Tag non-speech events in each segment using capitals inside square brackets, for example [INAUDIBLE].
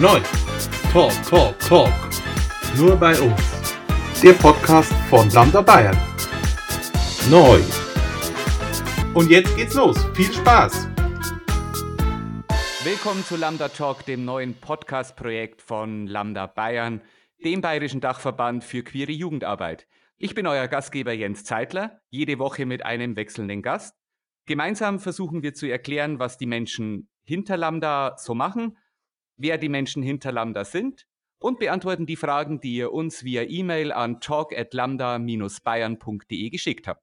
Neu. Talk, Talk, Talk. Nur bei uns. Der Podcast von Lambda Bayern. Neu. Und jetzt geht's los. Viel Spaß. Willkommen zu Lambda Talk, dem neuen Podcast-Projekt von Lambda Bayern, dem bayerischen Dachverband für queere Jugendarbeit. Ich bin euer Gastgeber Jens Zeitler, jede Woche mit einem wechselnden Gast. Gemeinsam versuchen wir zu erklären, was die Menschen hinter Lambda so machen wer die Menschen hinter Lambda sind und beantworten die Fragen, die ihr uns via E-Mail an talk@lambda-bayern.de geschickt habt.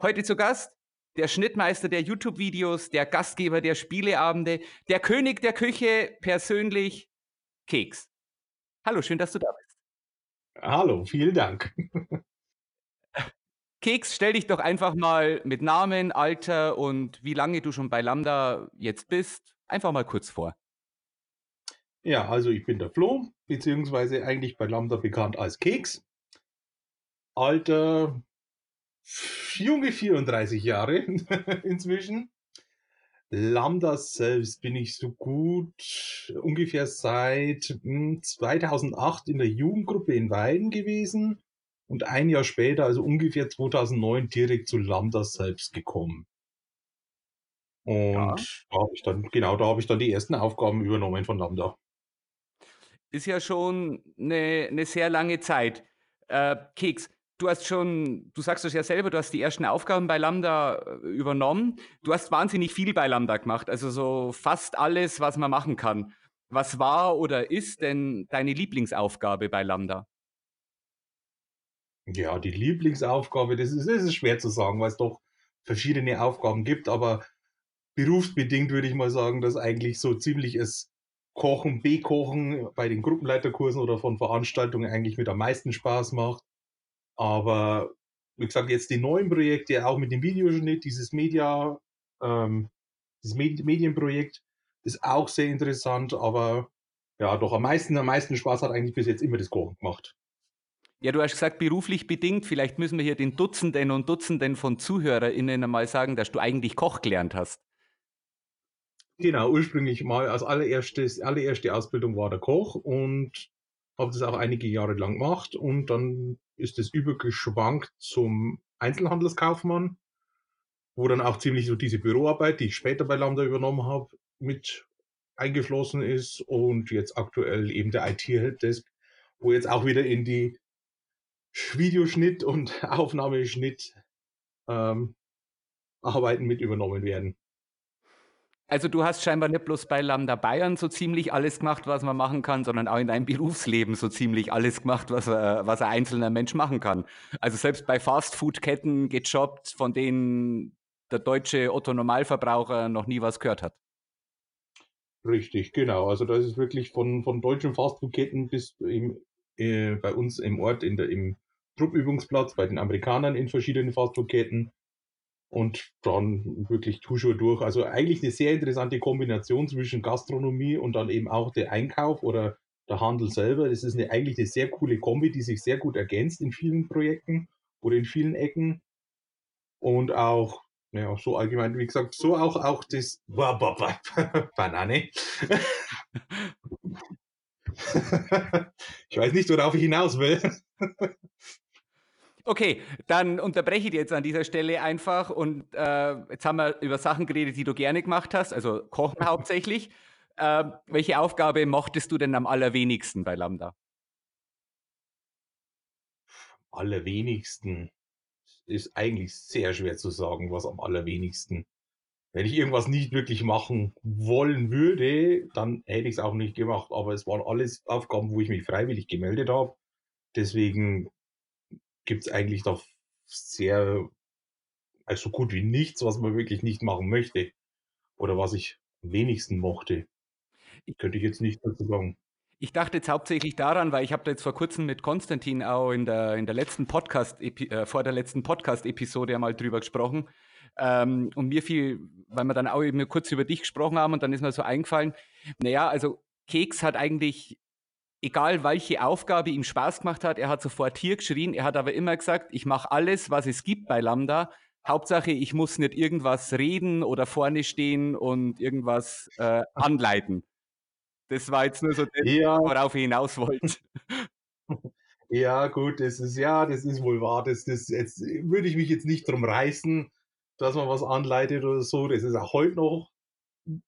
Heute zu Gast der Schnittmeister der YouTube-Videos, der Gastgeber der Spieleabende, der König der Küche, persönlich Keks. Hallo, schön, dass du da bist. Hallo, vielen Dank. [LAUGHS] Keks, stell dich doch einfach mal mit Namen, Alter und wie lange du schon bei Lambda jetzt bist, einfach mal kurz vor. Ja, also ich bin der Flo, beziehungsweise eigentlich bei Lambda bekannt als Keks. Alter junge 34 Jahre [LAUGHS] inzwischen. Lambda selbst bin ich so gut ungefähr seit 2008 hm, in der Jugendgruppe in Weiden gewesen und ein Jahr später, also ungefähr 2009, direkt zu Lambda selbst gekommen. Und ja. da habe ich dann, genau, da habe ich dann die ersten Aufgaben übernommen von Lambda ist ja schon eine, eine sehr lange Zeit. Äh, Keks, du hast schon, du sagst es ja selber, du hast die ersten Aufgaben bei Lambda äh, übernommen. Du hast wahnsinnig viel bei Lambda gemacht, also so fast alles, was man machen kann. Was war oder ist denn deine Lieblingsaufgabe bei Lambda? Ja, die Lieblingsaufgabe, das ist, das ist schwer zu sagen, weil es doch verschiedene Aufgaben gibt, aber berufsbedingt würde ich mal sagen, dass eigentlich so ziemlich es Kochen, B-Kochen bei den Gruppenleiterkursen oder von Veranstaltungen eigentlich mit am meisten Spaß macht. Aber wie gesagt, jetzt die neuen Projekte, auch mit dem Videoschnitt, dieses Media, ähm, dieses Med Medienprojekt ist auch sehr interessant, aber ja, doch am meisten, am meisten Spaß hat eigentlich bis jetzt immer das Kochen gemacht. Ja, du hast gesagt, beruflich bedingt. Vielleicht müssen wir hier den Dutzenden und Dutzenden von ZuhörerInnen einmal sagen, dass du eigentlich Koch gelernt hast. Genau, ursprünglich mal als allererstes, allererste Ausbildung war der Koch und habe das auch einige Jahre lang gemacht und dann ist es übergeschwankt zum Einzelhandelskaufmann, wo dann auch ziemlich so diese Büroarbeit, die ich später bei Lambda übernommen habe, mit eingeflossen ist und jetzt aktuell eben der IT-Helpdesk, wo jetzt auch wieder in die Videoschnitt und [LAUGHS] Aufnahmeschnitt ähm, Arbeiten mit übernommen werden. Also du hast scheinbar nicht bloß bei Lambda Bayern so ziemlich alles gemacht, was man machen kann, sondern auch in deinem Berufsleben so ziemlich alles gemacht, was, äh, was ein einzelner Mensch machen kann. Also selbst bei Fastfood-Ketten gejobbt, von denen der deutsche Otto-Normalverbraucher noch nie was gehört hat. Richtig, genau. Also das ist wirklich von, von deutschen Fastfood-Ketten bis im, äh, bei uns im Ort in der, im Truppübungsplatz, bei den Amerikanern in verschiedenen Fastfood-Ketten und dann wirklich Tusche durch. Also eigentlich eine sehr interessante Kombination zwischen Gastronomie und dann eben auch der Einkauf oder der Handel selber. Das ist eine, eigentlich eine sehr coole Kombi, die sich sehr gut ergänzt in vielen Projekten oder in vielen Ecken. Und auch, ja, so allgemein, wie gesagt, so auch, auch das [LAUGHS] Banane. [LAUGHS] [LAUGHS] ich weiß nicht, worauf ich hinaus will. Okay, dann unterbreche ich jetzt an dieser Stelle einfach und äh, jetzt haben wir über Sachen geredet, die du gerne gemacht hast, also Kochen hauptsächlich. Äh, welche Aufgabe mochtest du denn am allerwenigsten bei Lambda? Allerwenigsten ist eigentlich sehr schwer zu sagen, was am allerwenigsten. Wenn ich irgendwas nicht wirklich machen wollen würde, dann hätte ich es auch nicht gemacht. Aber es waren alles Aufgaben, wo ich mich freiwillig gemeldet habe. Deswegen gibt es eigentlich doch sehr, also gut wie nichts, was man wirklich nicht machen möchte. Oder was ich am wenigsten mochte. Könnte ich jetzt nicht dazu sagen. Ich dachte jetzt hauptsächlich daran, weil ich habe da jetzt vor kurzem mit Konstantin auch in der, in der letzten Podcast, äh, vor der letzten Podcast-Episode einmal drüber gesprochen. Ähm, und mir fiel, weil wir dann auch eben kurz über dich gesprochen haben und dann ist mir so eingefallen, naja, also Keks hat eigentlich egal welche Aufgabe ihm Spaß gemacht hat, er hat sofort hier geschrien. Er hat aber immer gesagt, ich mache alles, was es gibt bei Lambda. Hauptsache, ich muss nicht irgendwas reden oder vorne stehen und irgendwas äh, anleiten. Das war jetzt nur so das, [LAUGHS] ja. worauf ich hinaus wollte. [LAUGHS] [LAUGHS] Ja, gut, das ist ja, das ist wohl wahr. Das, das jetzt würde ich mich jetzt nicht drum reißen, dass man was anleitet oder so. Das ist auch heute noch,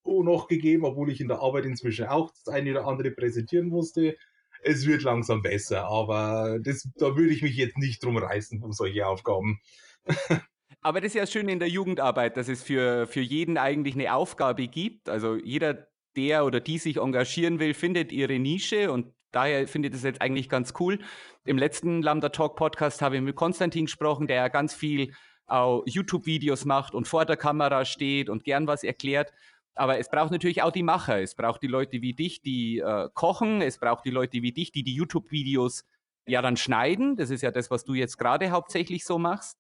noch gegeben, obwohl ich in der Arbeit inzwischen auch das eine oder andere präsentieren musste. Es wird langsam besser, aber das, da würde ich mich jetzt nicht drum reißen um solche Aufgaben. [LAUGHS] Aber das ist ja schön in der Jugendarbeit, dass es für, für jeden eigentlich eine Aufgabe gibt. Also jeder, der oder die sich engagieren will, findet ihre Nische und daher finde ich das jetzt eigentlich ganz cool. Im letzten Lambda Talk Podcast habe ich mit Konstantin gesprochen, der ja ganz viel auch YouTube-Videos macht und vor der Kamera steht und gern was erklärt. Aber es braucht natürlich auch die Macher. Es braucht die Leute wie dich, die äh, kochen. Es braucht die Leute wie dich, die die YouTube-Videos ja dann schneiden. Das ist ja das, was du jetzt gerade hauptsächlich so machst.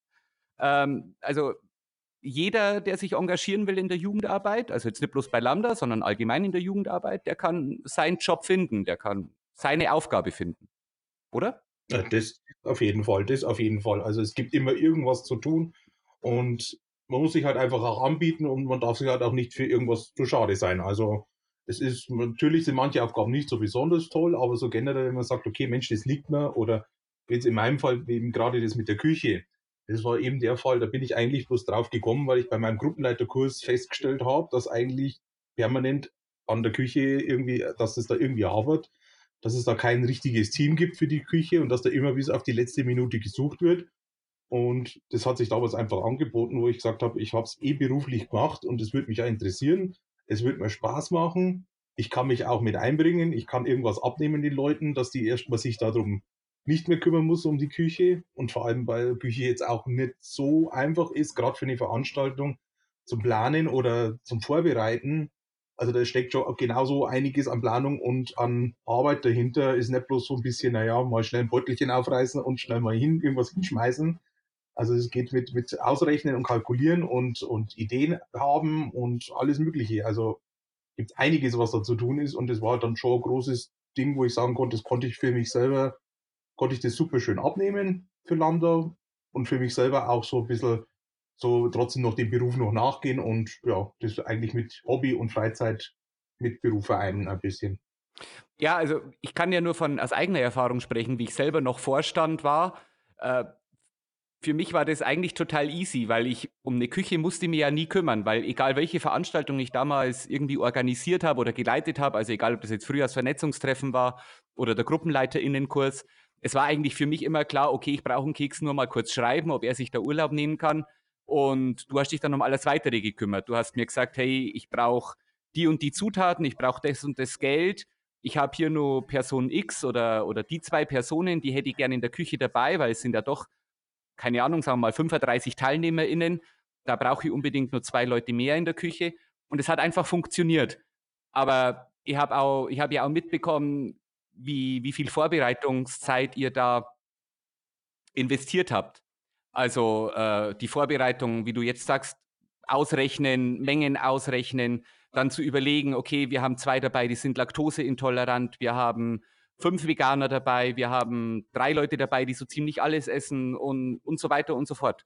Ähm, also jeder, der sich engagieren will in der Jugendarbeit, also jetzt nicht bloß bei Lambda, sondern allgemein in der Jugendarbeit, der kann seinen Job finden, der kann seine Aufgabe finden. Oder? Ja, das auf jeden Fall, das auf jeden Fall. Also es gibt immer irgendwas zu tun und man muss sich halt einfach auch anbieten und man darf sich halt auch nicht für irgendwas zu schade sein. Also es ist, natürlich sind manche Aufgaben nicht so besonders toll, aber so generell, wenn man sagt, okay, Mensch, das liegt mir oder jetzt in meinem Fall eben gerade das mit der Küche. Das war eben der Fall, da bin ich eigentlich bloß drauf gekommen, weil ich bei meinem Gruppenleiterkurs festgestellt habe, dass eigentlich permanent an der Küche irgendwie, dass es da irgendwie hapert dass es da kein richtiges Team gibt für die Küche und dass da immer bis auf die letzte Minute gesucht wird. Und das hat sich damals einfach angeboten, wo ich gesagt habe, ich habe es eh beruflich gemacht und es würde mich ja interessieren. Es wird mir Spaß machen. Ich kann mich auch mit einbringen. Ich kann irgendwas abnehmen den Leuten, dass die erstmal sich darum nicht mehr kümmern muss um die Küche. Und vor allem, weil Küche jetzt auch nicht so einfach ist, gerade für eine Veranstaltung zum Planen oder zum Vorbereiten, also da steckt schon genauso einiges an Planung und an Arbeit dahinter. Ist nicht bloß so ein bisschen, naja, mal schnell ein Beutelchen aufreißen und schnell mal hin, irgendwas hinschmeißen. Also es geht mit, mit Ausrechnen und Kalkulieren und, und Ideen haben und alles Mögliche. Also gibt einiges, was da zu tun ist. Und das war dann schon ein großes Ding, wo ich sagen konnte, das konnte ich für mich selber, konnte ich das super schön abnehmen für Lambda und für mich selber auch so ein bisschen so trotzdem noch dem Beruf noch nachgehen und ja, das eigentlich mit Hobby und Freizeit mit Beruf vereinen ein bisschen. Ja, also ich kann ja nur von aus eigener Erfahrung sprechen, wie ich selber noch Vorstand war. Äh, für mich war das eigentlich total easy, weil ich um eine Küche musste mir ja nie kümmern, weil egal welche Veranstaltung ich damals irgendwie organisiert habe oder geleitet habe, also egal ob das jetzt Frühjahrsvernetzungstreffen war oder der Gruppenleiterinnenkurs, es war eigentlich für mich immer klar, okay, ich brauche einen Keks nur mal kurz schreiben, ob er sich da Urlaub nehmen kann und du hast dich dann um alles weitere gekümmert. Du hast mir gesagt, hey, ich brauche die und die Zutaten, ich brauche das und das Geld. Ich habe hier nur Person X oder, oder die zwei Personen, die hätte ich gerne in der Küche dabei, weil es sind ja doch, keine Ahnung, sagen wir mal 35 TeilnehmerInnen. Da brauche ich unbedingt nur zwei Leute mehr in der Küche. Und es hat einfach funktioniert. Aber ich habe auch, ja auch mitbekommen, wie, wie viel Vorbereitungszeit ihr da investiert habt. Also äh, die Vorbereitung, wie du jetzt sagst, ausrechnen, Mengen ausrechnen, dann zu überlegen, okay, wir haben zwei dabei, die sind laktoseintolerant, wir haben fünf Veganer dabei, wir haben drei Leute dabei, die so ziemlich alles essen und, und so weiter und so fort.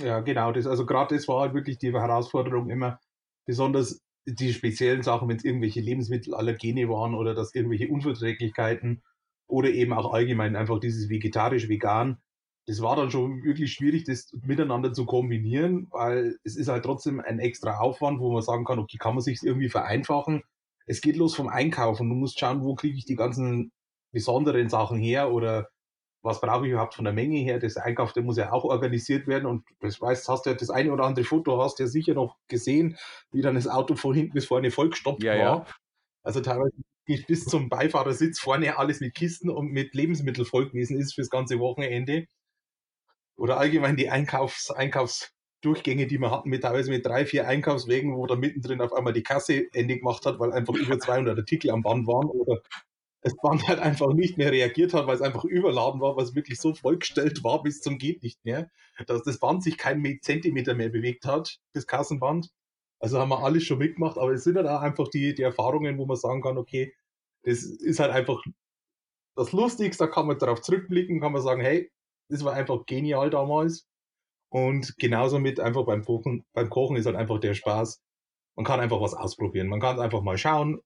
Ja, genau, das, also gerade das war halt wirklich die Herausforderung immer, besonders die speziellen Sachen, wenn es irgendwelche Lebensmittelallergene waren oder dass irgendwelche Unverträglichkeiten oder eben auch allgemein einfach dieses vegetarisch-vegan, das war dann schon wirklich schwierig, das miteinander zu kombinieren, weil es ist halt trotzdem ein extra Aufwand, wo man sagen kann, okay, kann man sich irgendwie vereinfachen. Es geht los vom Einkaufen. Du musst schauen, wo kriege ich die ganzen besonderen Sachen her oder was brauche ich überhaupt von der Menge her? Das Einkauf, der muss ja auch organisiert werden und das weißt, hast du ja das eine oder andere Foto hast du ja sicher noch gesehen, wie dann das Auto von hinten bis vorne vollgestoppt ja, war. Ja. Also teilweise bis zum Beifahrersitz vorne alles mit Kisten und mit Lebensmitteln voll gewesen ist fürs ganze Wochenende oder allgemein die Einkaufs, Einkaufsdurchgänge, die wir hatten, mit teilweise mit drei, vier Einkaufswegen, wo da mittendrin auf einmal die Kasse Ende gemacht hat, weil einfach über 200 Artikel am Band waren oder das Band halt einfach nicht mehr reagiert hat, weil es einfach überladen war, es wirklich so vollgestellt war bis zum geht nicht mehr, dass das Band sich keinen Zentimeter mehr bewegt hat, das Kassenband. Also haben wir alles schon mitgemacht, aber es sind halt auch einfach die, die Erfahrungen, wo man sagen kann, okay, das ist halt einfach das Lustigste, da kann man darauf zurückblicken, kann man sagen, hey, das war einfach genial damals. Und genauso mit einfach beim Kochen, beim Kochen ist halt einfach der Spaß. man kann einfach was ausprobieren. Man kann einfach mal schauen,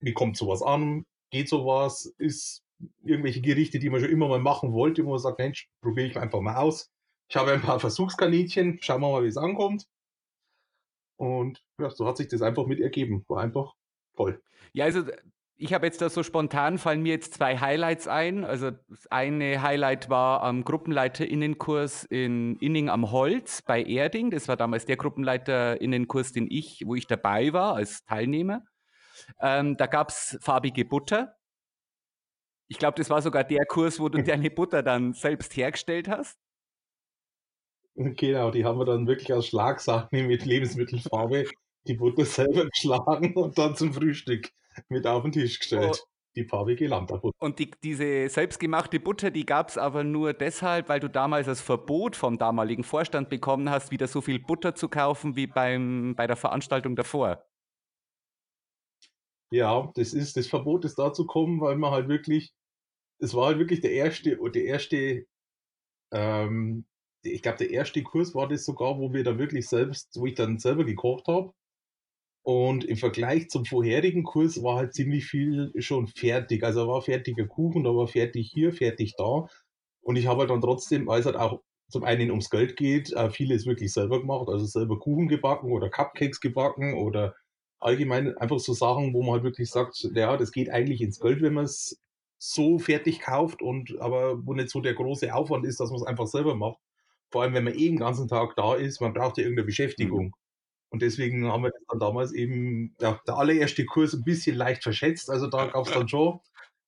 wie kommt sowas an, geht sowas, ist irgendwelche Gerichte, die man schon immer mal machen wollte, wo man sagt, Mensch, probiere ich einfach mal aus. Ich habe ein paar Versuchskaninchen, schauen wir mal, wie es ankommt. Und ja, so hat sich das einfach mit ergeben. War einfach toll. Ja, also ich habe jetzt da so spontan fallen mir jetzt zwei Highlights ein. Also das eine Highlight war am Gruppenleiterinnenkurs in Inning am Holz bei Erding. Das war damals der Gruppenleiterinnenkurs, den ich, wo ich dabei war als Teilnehmer. Ähm, da gab es farbige Butter. Ich glaube, das war sogar der Kurs, wo du [LAUGHS] deine Butter dann selbst hergestellt hast. Genau, die haben wir dann wirklich aus Schlagsahne mit Lebensmittelfarbe die Butter selber geschlagen und dann zum Frühstück [LAUGHS] mit auf den Tisch gestellt. Oh. Die farbige Lambda-Butter. Und die, diese selbstgemachte Butter, die gab es aber nur deshalb, weil du damals das Verbot vom damaligen Vorstand bekommen hast, wieder so viel Butter zu kaufen wie beim, bei der Veranstaltung davor. Ja, das ist das Verbot ist dazu gekommen, weil man halt wirklich, es war halt wirklich der erste, der erste, ähm, ich glaube, der erste Kurs war das sogar, wo wir da wirklich selbst, wo ich dann selber gekocht habe. Und im Vergleich zum vorherigen Kurs war halt ziemlich viel schon fertig. Also war fertiger Kuchen, da war fertig hier, fertig da. Und ich habe halt dann trotzdem, weil es halt auch zum einen ums Geld geht, vieles wirklich selber gemacht. Also selber Kuchen gebacken oder Cupcakes gebacken oder allgemein einfach so Sachen, wo man halt wirklich sagt, ja, das geht eigentlich ins Geld, wenn man es so fertig kauft und aber wo nicht so der große Aufwand ist, dass man es einfach selber macht. Vor allem, wenn man eh den ganzen Tag da ist, man braucht ja irgendeine Beschäftigung. Und deswegen haben wir das dann damals eben, ja, der allererste Kurs ein bisschen leicht verschätzt. Also da gab es dann schon,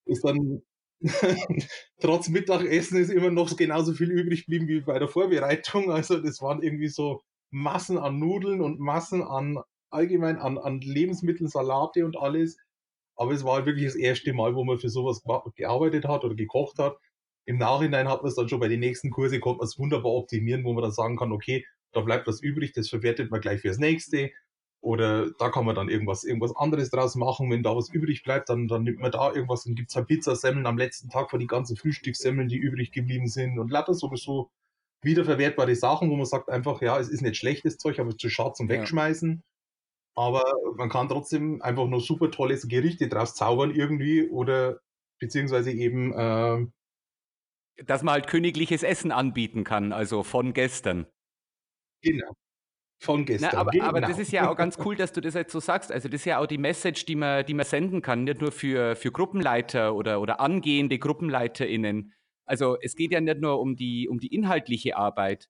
ist dann [LAUGHS] trotz Mittagessen ist immer noch genauso viel übrig geblieben wie bei der Vorbereitung. Also das waren irgendwie so Massen an Nudeln und Massen an allgemein an, an Lebensmitteln, Salate und alles. Aber es war wirklich das erste Mal, wo man für sowas gearbeitet hat oder gekocht hat. Im Nachhinein hat man es dann schon bei den nächsten Kursen, konnte man es wunderbar optimieren, wo man dann sagen kann, okay, da bleibt was übrig, das verwertet man gleich fürs nächste. Oder da kann man dann irgendwas, irgendwas anderes draus machen. Wenn da was übrig bleibt, dann, dann nimmt man da irgendwas und gibt es halt Pizzasemmeln am letzten Tag von die ganzen Frühstückssemmeln, die übrig geblieben sind und lauter sowieso wiederverwertbare Sachen, wo man sagt einfach, ja, es ist nicht schlechtes Zeug, aber es ist zu schade zum Wegschmeißen. Ja. Aber man kann trotzdem einfach nur super tolles Gerichte draus zaubern irgendwie oder beziehungsweise eben äh, dass man halt königliches Essen anbieten kann, also von gestern. Genau. Von gestern. Na, aber, genau. aber, das ist ja auch ganz cool, dass du das jetzt so sagst. Also das ist ja auch die Message, die man, die man senden kann, nicht nur für, für Gruppenleiter oder, oder angehende GruppenleiterInnen. Also es geht ja nicht nur um die, um die inhaltliche Arbeit,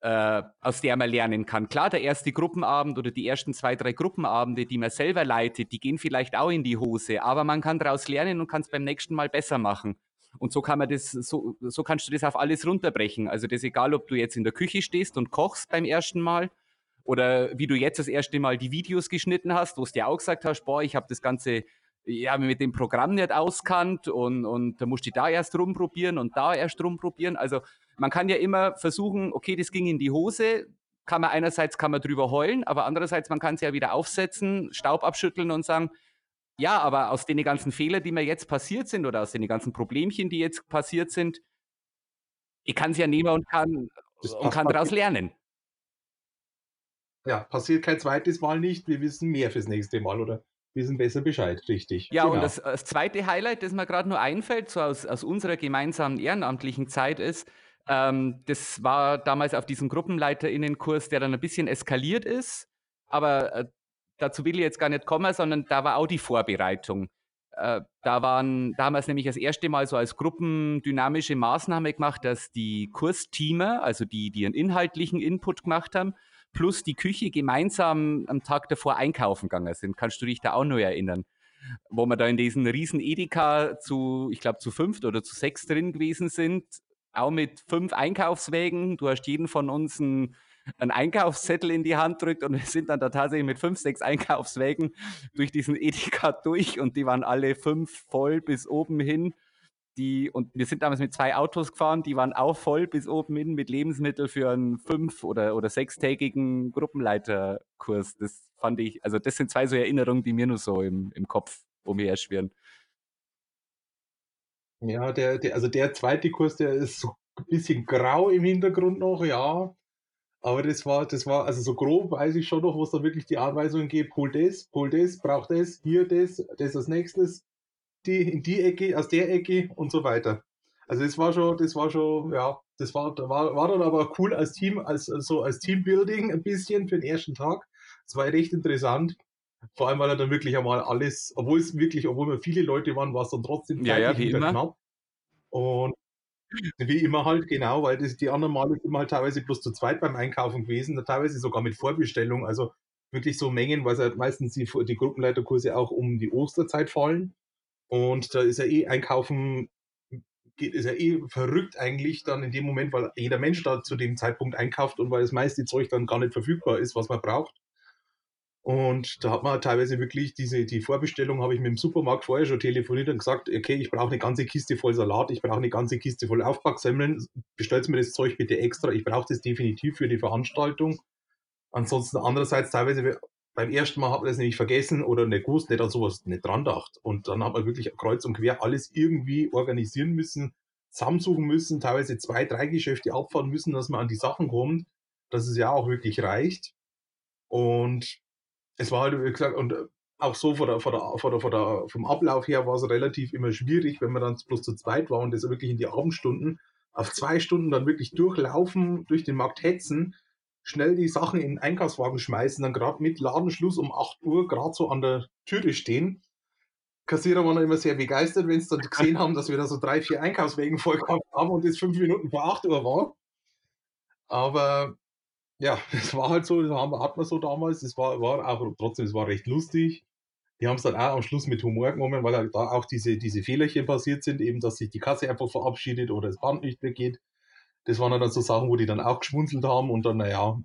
äh, aus der man lernen kann. Klar, der erste Gruppenabend oder die ersten zwei, drei Gruppenabende, die man selber leitet, die gehen vielleicht auch in die Hose, aber man kann daraus lernen und kann es beim nächsten Mal besser machen. Und so kann man das, so, so kannst du das auf alles runterbrechen. Also das ist egal, ob du jetzt in der Küche stehst und kochst beim ersten Mal oder wie du jetzt das erste Mal die Videos geschnitten hast, wo du dir auch gesagt hast, boah, ich habe das Ganze ja, mit dem Programm nicht auskannt und, und da musst du da erst rumprobieren und da erst rumprobieren. Also man kann ja immer versuchen, okay, das ging in die Hose, kann man einerseits kann man drüber heulen, aber andererseits man kann es ja wieder aufsetzen, Staub abschütteln und sagen, ja, aber aus den ganzen Fehlern, die mir jetzt passiert sind oder aus den ganzen Problemchen, die jetzt passiert sind, ich kann es ja nehmen und kann, und kann daraus lernen. Ja, passiert kein zweites Mal nicht. Wir wissen mehr fürs nächste Mal oder wissen besser Bescheid, richtig. Ja, genau. und das, das, zweite Highlight, das mir gerade nur einfällt, so aus, aus unserer gemeinsamen ehrenamtlichen Zeit ist, ähm, das war damals auf diesem GruppenleiterInnenkurs, der dann ein bisschen eskaliert ist. Aber äh, dazu will ich jetzt gar nicht kommen, sondern da war auch die Vorbereitung. Äh, da, waren, da haben wir es nämlich das erste Mal so als gruppendynamische Maßnahme gemacht, dass die Kursteamer, also die, die einen inhaltlichen Input gemacht haben, plus die Küche gemeinsam am Tag davor einkaufen gegangen sind. Kannst du dich da auch noch erinnern? Wo wir da in diesen riesen Edeka zu, ich glaube, zu fünft oder zu sechs drin gewesen sind, auch mit fünf Einkaufswägen. Du hast jeden von uns ein einen Einkaufszettel in die Hand drückt und wir sind dann da tatsächlich mit fünf, sechs Einkaufswägen durch diesen Edeka durch und die waren alle fünf voll bis oben hin. Die, und wir sind damals mit zwei Autos gefahren, die waren auch voll bis oben hin mit Lebensmitteln für einen fünf- oder, oder sechstägigen Gruppenleiterkurs. Das fand ich, also das sind zwei so Erinnerungen, die mir nur so im, im Kopf umherschwirren. Ja, der, der, also der zweite Kurs, der ist so ein bisschen grau im Hintergrund noch, ja. Aber das war, das war, also so grob weiß ich schon noch, was da wirklich die Anweisungen gibt. Hol das, hol das, brauch das, hier das, das als nächstes, die in die Ecke, aus der Ecke und so weiter. Also das war schon, das war schon, ja, das war, war, war dann aber cool als Team, als so als Teambuilding ein bisschen für den ersten Tag. Das war recht interessant. Vor allem, weil er dann wirklich einmal alles, obwohl es wirklich, obwohl wir viele Leute waren, war es dann trotzdem ja, ja, wie immer. knapp. Und wie immer halt, genau, weil das, die anderen Male sind halt teilweise bloß zu zweit beim Einkaufen gewesen, teilweise sogar mit Vorbestellung, also wirklich so Mengen, weil halt meistens die, die Gruppenleiterkurse auch um die Osterzeit fallen. Und da ist ja eh Einkaufen, geht, ist ja eh verrückt eigentlich dann in dem Moment, weil jeder Mensch da zu dem Zeitpunkt einkauft und weil das meiste Zeug dann gar nicht verfügbar ist, was man braucht. Und da hat man teilweise wirklich diese, die Vorbestellung habe ich mit dem Supermarkt vorher schon telefoniert und gesagt, okay, ich brauche eine ganze Kiste voll Salat, ich brauche eine ganze Kiste voll Aufpacksemmeln, bestellt mir das Zeug bitte extra, ich brauche das definitiv für die Veranstaltung. Ansonsten andererseits teilweise beim ersten Mal hat man das nämlich vergessen oder nicht gewusst, nicht an sowas nicht dran gedacht. Und dann hat man wirklich kreuz und quer alles irgendwie organisieren müssen, zusammensuchen müssen, teilweise zwei, drei Geschäfte abfahren müssen, dass man an die Sachen kommt, dass es ja auch wirklich reicht. Und es war halt, wie gesagt, und äh, auch so von der, von der, von der, von der, vom Ablauf her war es relativ immer schwierig, wenn man dann bloß zu zweit war und das wirklich in die Abendstunden auf zwei Stunden dann wirklich durchlaufen, durch den Markt hetzen, schnell die Sachen in den Einkaufswagen schmeißen, dann gerade mit Ladenschluss um 8 Uhr gerade so an der Türe stehen. Kassierer waren immer sehr begeistert, wenn sie dann [LAUGHS] gesehen haben, dass wir da so drei, vier Einkaufswagen voll gehabt haben und es fünf Minuten vor 8 Uhr war. Aber ja, [LAUGHS] es war halt so, das hat man so damals. Es war, war auch trotzdem, es war recht lustig. Die haben es dann auch am Schluss mit Humor genommen, weil halt da auch diese, diese Fehlerchen passiert sind, eben, dass sich die Kasse einfach verabschiedet oder das Band nicht mehr geht. Das waren dann so Sachen, wo die dann auch geschmunzelt haben und dann, naja,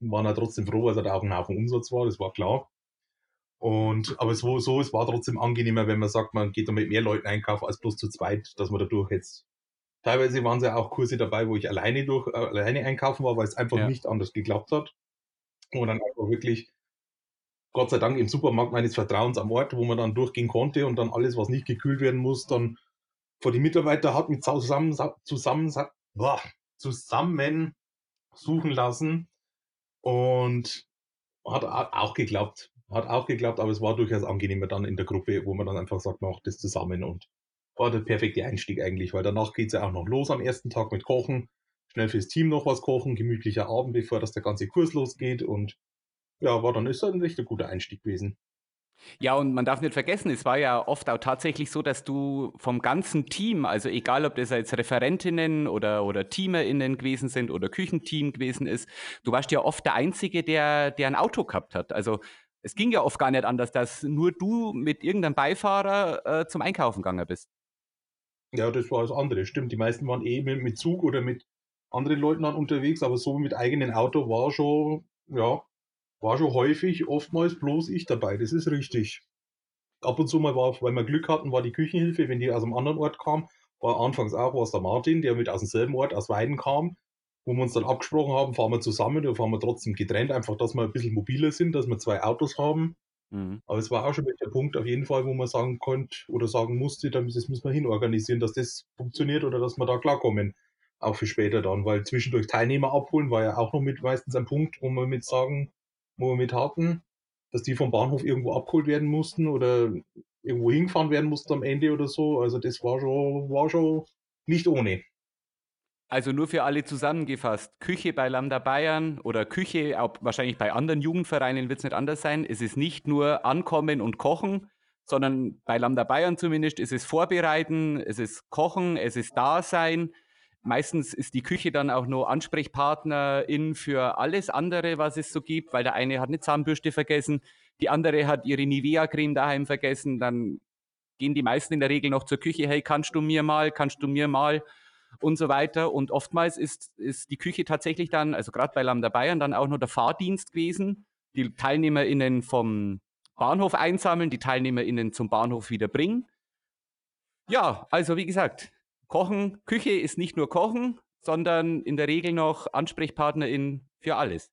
waren ja trotzdem froh, weil es halt auch ein Haufen Umsatz war, das war klar. Und, aber so, so, es war trotzdem angenehmer, wenn man sagt, man geht da mit mehr Leuten einkaufen als bloß zu zweit, dass man dadurch jetzt Teilweise waren es ja auch Kurse dabei, wo ich alleine durch, äh, alleine einkaufen war, weil es einfach ja. nicht anders geklappt hat. Und dann einfach wirklich, Gott sei Dank, im Supermarkt meines Vertrauens am Ort, wo man dann durchgehen konnte und dann alles, was nicht gekühlt werden muss, dann vor die Mitarbeiter hat mit zusammen, zusammen, boah, zusammen suchen lassen und hat auch geklappt. Hat auch geklappt, aber es war durchaus angenehmer dann in der Gruppe, wo man dann einfach sagt, man macht das zusammen und war der perfekte Einstieg eigentlich, weil danach geht es ja auch noch los am ersten Tag mit Kochen, schnell fürs Team noch was kochen, gemütlicher Abend, bevor das der ganze Kurs losgeht und ja, war dann ist das ein richtig guter Einstieg gewesen. Ja, und man darf nicht vergessen, es war ja oft auch tatsächlich so, dass du vom ganzen Team, also egal ob das jetzt Referentinnen oder, oder TeamerInnen gewesen sind oder Küchenteam gewesen ist, du warst ja oft der Einzige, der, der ein Auto gehabt hat. Also es ging ja oft gar nicht anders, dass nur du mit irgendeinem Beifahrer äh, zum Einkaufen gegangen bist. Ja, das war das andere. Stimmt, die meisten waren eh mit, Zug oder mit anderen Leuten dann unterwegs, aber so mit eigenem Auto war schon, ja, war schon häufig, oftmals bloß ich dabei. Das ist richtig. Ab und zu mal war, weil wir Glück hatten, war die Küchenhilfe, wenn die aus einem anderen Ort kam, war anfangs auch was der Martin, der mit aus demselben Ort, aus Weiden kam, wo wir uns dann abgesprochen haben, fahren wir zusammen oder fahren wir trotzdem getrennt, einfach, dass wir ein bisschen mobiler sind, dass wir zwei Autos haben. Mhm. Aber es war auch schon der Punkt auf jeden Fall, wo man sagen konnte oder sagen musste, das müssen wir hinorganisieren, dass das funktioniert oder dass wir da klarkommen. Auch für später dann, weil zwischendurch Teilnehmer abholen war ja auch noch mit meistens ein Punkt, wo wir mit sagen, wo wir mit hatten, dass die vom Bahnhof irgendwo abgeholt werden mussten oder irgendwo hingefahren werden mussten am Ende oder so. Also das war schon, war schon nicht ohne. Also nur für alle zusammengefasst, Küche bei Lambda Bayern oder Küche auch wahrscheinlich bei anderen Jugendvereinen wird es nicht anders sein. Es ist nicht nur Ankommen und Kochen, sondern bei Lambda Bayern zumindest ist es Vorbereiten, es ist Kochen, es ist Dasein. Meistens ist die Küche dann auch nur Ansprechpartnerin für alles andere, was es so gibt, weil der eine hat eine Zahnbürste vergessen, die andere hat ihre Nivea-Creme daheim vergessen, dann gehen die meisten in der Regel noch zur Küche, hey, kannst du mir mal, kannst du mir mal und so weiter. Und oftmals ist, ist die Küche tatsächlich dann, also gerade bei Lambda Bayern, dann auch nur der Fahrdienst gewesen, die TeilnehmerInnen vom Bahnhof einsammeln, die TeilnehmerInnen zum Bahnhof wieder bringen. Ja, also wie gesagt, Kochen, Küche ist nicht nur Kochen, sondern in der Regel noch AnsprechpartnerIn für alles.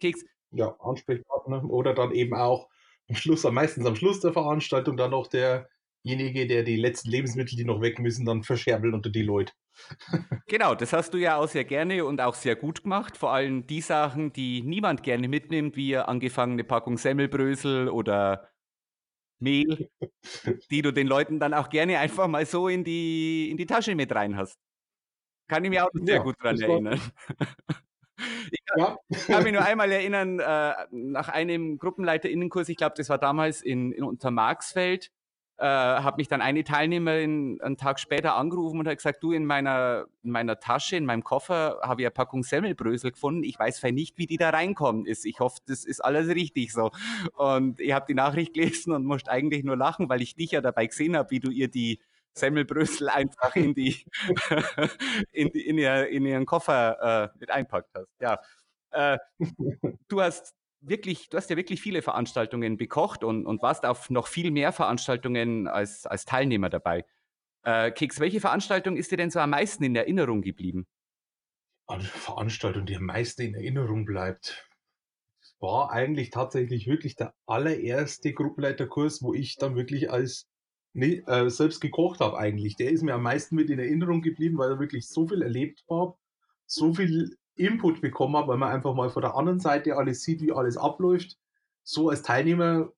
Keks. Ja, Ansprechpartner oder dann eben auch am Schluss, meistens am Schluss der Veranstaltung dann noch der derjenige, der die letzten Lebensmittel, die noch weg müssen, dann verscherbelt unter die Leute. [LAUGHS] Genau, das hast du ja auch sehr gerne und auch sehr gut gemacht. Vor allem die Sachen, die niemand gerne mitnimmt, wie angefangene Packung Semmelbrösel oder Mehl, [LAUGHS] die du den Leuten dann auch gerne einfach mal so in die, in die Tasche mit rein hast. Kann ich mich auch sehr ja, gut dran erinnern. [LAUGHS] Ich kann, ja. kann, mich nur einmal erinnern, äh, nach einem GruppenleiterInnenkurs, ich glaube, das war damals in, in Untermarksfeld, äh, hat mich dann eine Teilnehmerin einen Tag später angerufen und hat gesagt, du, in meiner, in meiner Tasche, in meinem Koffer habe ich eine Packung Semmelbrösel gefunden. Ich weiß nicht, wie die da reinkommen ist. Ich hoffe, das ist alles richtig so. Und ich habe die Nachricht [LAUGHS] gelesen und musste eigentlich nur lachen, weil ich dich ja dabei gesehen habe, wie du ihr die Semmelbrösel [LAUGHS] einfach in die, [LAUGHS] in, die in, ihr, in ihren Koffer äh, mit einpackt hast. Ja. Äh, du hast wirklich, du hast ja wirklich viele Veranstaltungen bekocht und, und warst auf noch viel mehr Veranstaltungen als, als Teilnehmer dabei. Äh, Keks, welche Veranstaltung ist dir denn so am meisten in Erinnerung geblieben? Eine Veranstaltung, die am meisten in Erinnerung bleibt, war eigentlich tatsächlich wirklich der allererste Gruppenleiterkurs, wo ich dann wirklich als nee, äh, selbst gekocht habe eigentlich. Der ist mir am meisten mit in Erinnerung geblieben, weil er wirklich so viel erlebt habe, so viel Input bekommen habe, weil man einfach mal von der anderen Seite alles sieht, wie alles abläuft. So als Teilnehmer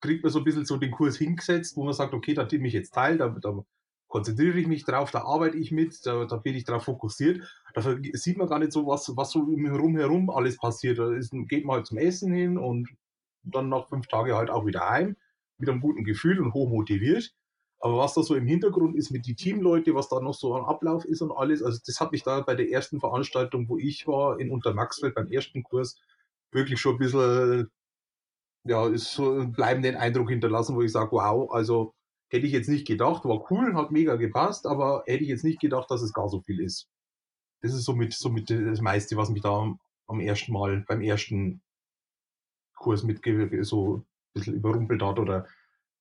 kriegt man so ein bisschen so den Kurs hingesetzt, wo man sagt, okay, da nehme ich jetzt teil, da, da konzentriere ich mich drauf, da arbeite ich mit, da, da bin ich drauf fokussiert. Da sieht man gar nicht so, was, was so rumherum alles passiert. Da ist, geht man halt zum Essen hin und dann nach fünf Tagen halt auch wieder heim, mit einem guten Gefühl und hoch motiviert. Aber was da so im Hintergrund ist mit den Teamleute, was da noch so am Ablauf ist und alles, also das hat mich da bei der ersten Veranstaltung, wo ich war, in Untermaxfeld beim ersten Kurs, wirklich schon ein bisschen, ja, ist so einen bleibenden Eindruck hinterlassen, wo ich sage, wow, also hätte ich jetzt nicht gedacht, war cool, hat mega gepasst, aber hätte ich jetzt nicht gedacht, dass es gar so viel ist. Das ist somit, somit das meiste, was mich da am, am ersten Mal, beim ersten Kurs mit so ein bisschen überrumpelt hat oder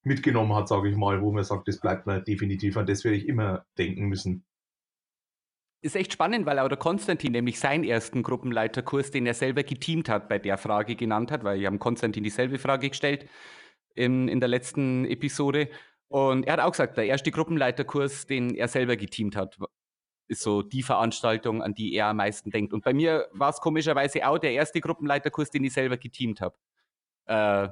mitgenommen hat, sage ich mal, wo man sagt, das bleibt mir definitiv an das werde ich immer denken müssen. Ist echt spannend, weil auch der Konstantin nämlich seinen ersten Gruppenleiterkurs, den er selber geteamt hat, bei der Frage genannt hat, weil wir haben Konstantin dieselbe Frage gestellt in, in der letzten Episode. Und er hat auch gesagt, der erste Gruppenleiterkurs, den er selber geteamt hat, ist so die Veranstaltung, an die er am meisten denkt. Und bei mir war es komischerweise auch der erste Gruppenleiterkurs, den ich selber geteamt habe. Äh,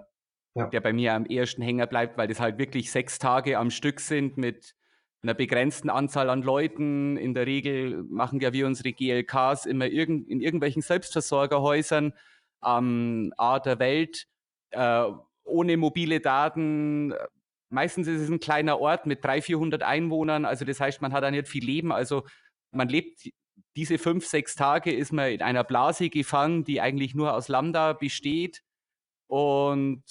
ja. der bei mir am ehesten hängen bleibt, weil das halt wirklich sechs Tage am Stück sind mit einer begrenzten Anzahl an Leuten. In der Regel machen ja wir unsere GLKs immer irgend, in irgendwelchen Selbstversorgerhäusern am A der Welt, äh, ohne mobile Daten. Meistens ist es ein kleiner Ort mit 300, 400 Einwohnern. Also das heißt, man hat da nicht viel Leben. Also man lebt diese fünf, sechs Tage ist man in einer Blase gefangen, die eigentlich nur aus Lambda besteht. Und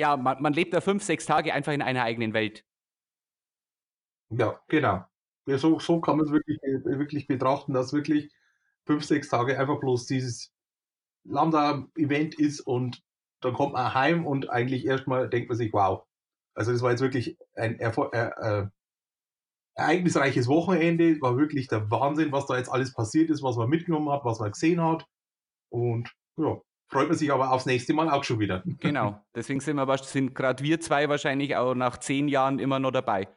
ja, man, man lebt da fünf, sechs Tage einfach in einer eigenen Welt. Ja, genau. Ja, so, so kann man es wirklich, wirklich betrachten, dass wirklich fünf, sechs Tage einfach bloß dieses Lambda-Event ist und dann kommt man heim und eigentlich erstmal denkt man sich, wow. Also das war jetzt wirklich ein Erfol äh, äh, ereignisreiches Wochenende, war wirklich der Wahnsinn, was da jetzt alles passiert ist, was man mitgenommen hat, was man gesehen hat. Und ja, freut man sich aber aufs nächste Mal auch schon wieder. Genau, [LAUGHS] deswegen sind, wir, sind gerade wir zwei wahrscheinlich auch nach zehn Jahren immer noch dabei.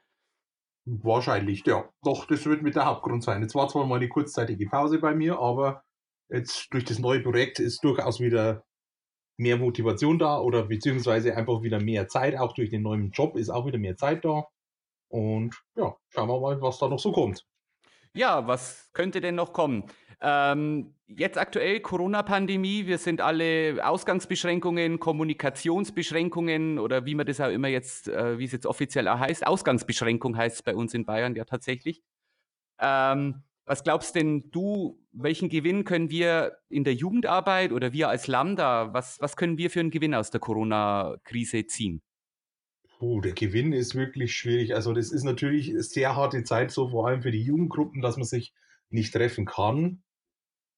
Wahrscheinlich, ja. Doch, das wird mit der Hauptgrund sein. Jetzt war zwar mal eine kurzzeitige Pause bei mir, aber jetzt durch das neue Projekt ist durchaus wieder mehr Motivation da oder beziehungsweise einfach wieder mehr Zeit. Auch durch den neuen Job ist auch wieder mehr Zeit da. Und ja, schauen wir mal, was da noch so kommt. Ja, was könnte denn noch kommen? Ähm, jetzt aktuell Corona-Pandemie, wir sind alle Ausgangsbeschränkungen, Kommunikationsbeschränkungen oder wie man das auch immer jetzt, äh, wie es jetzt offiziell auch heißt, Ausgangsbeschränkung heißt es bei uns in Bayern ja tatsächlich. Ähm, was glaubst denn du, welchen Gewinn können wir in der Jugendarbeit oder wir als Lambda, was, was können wir für einen Gewinn aus der Corona-Krise ziehen? Puh, der Gewinn ist wirklich schwierig. Also das ist natürlich sehr harte Zeit, so vor allem für die Jugendgruppen, dass man sich nicht treffen kann.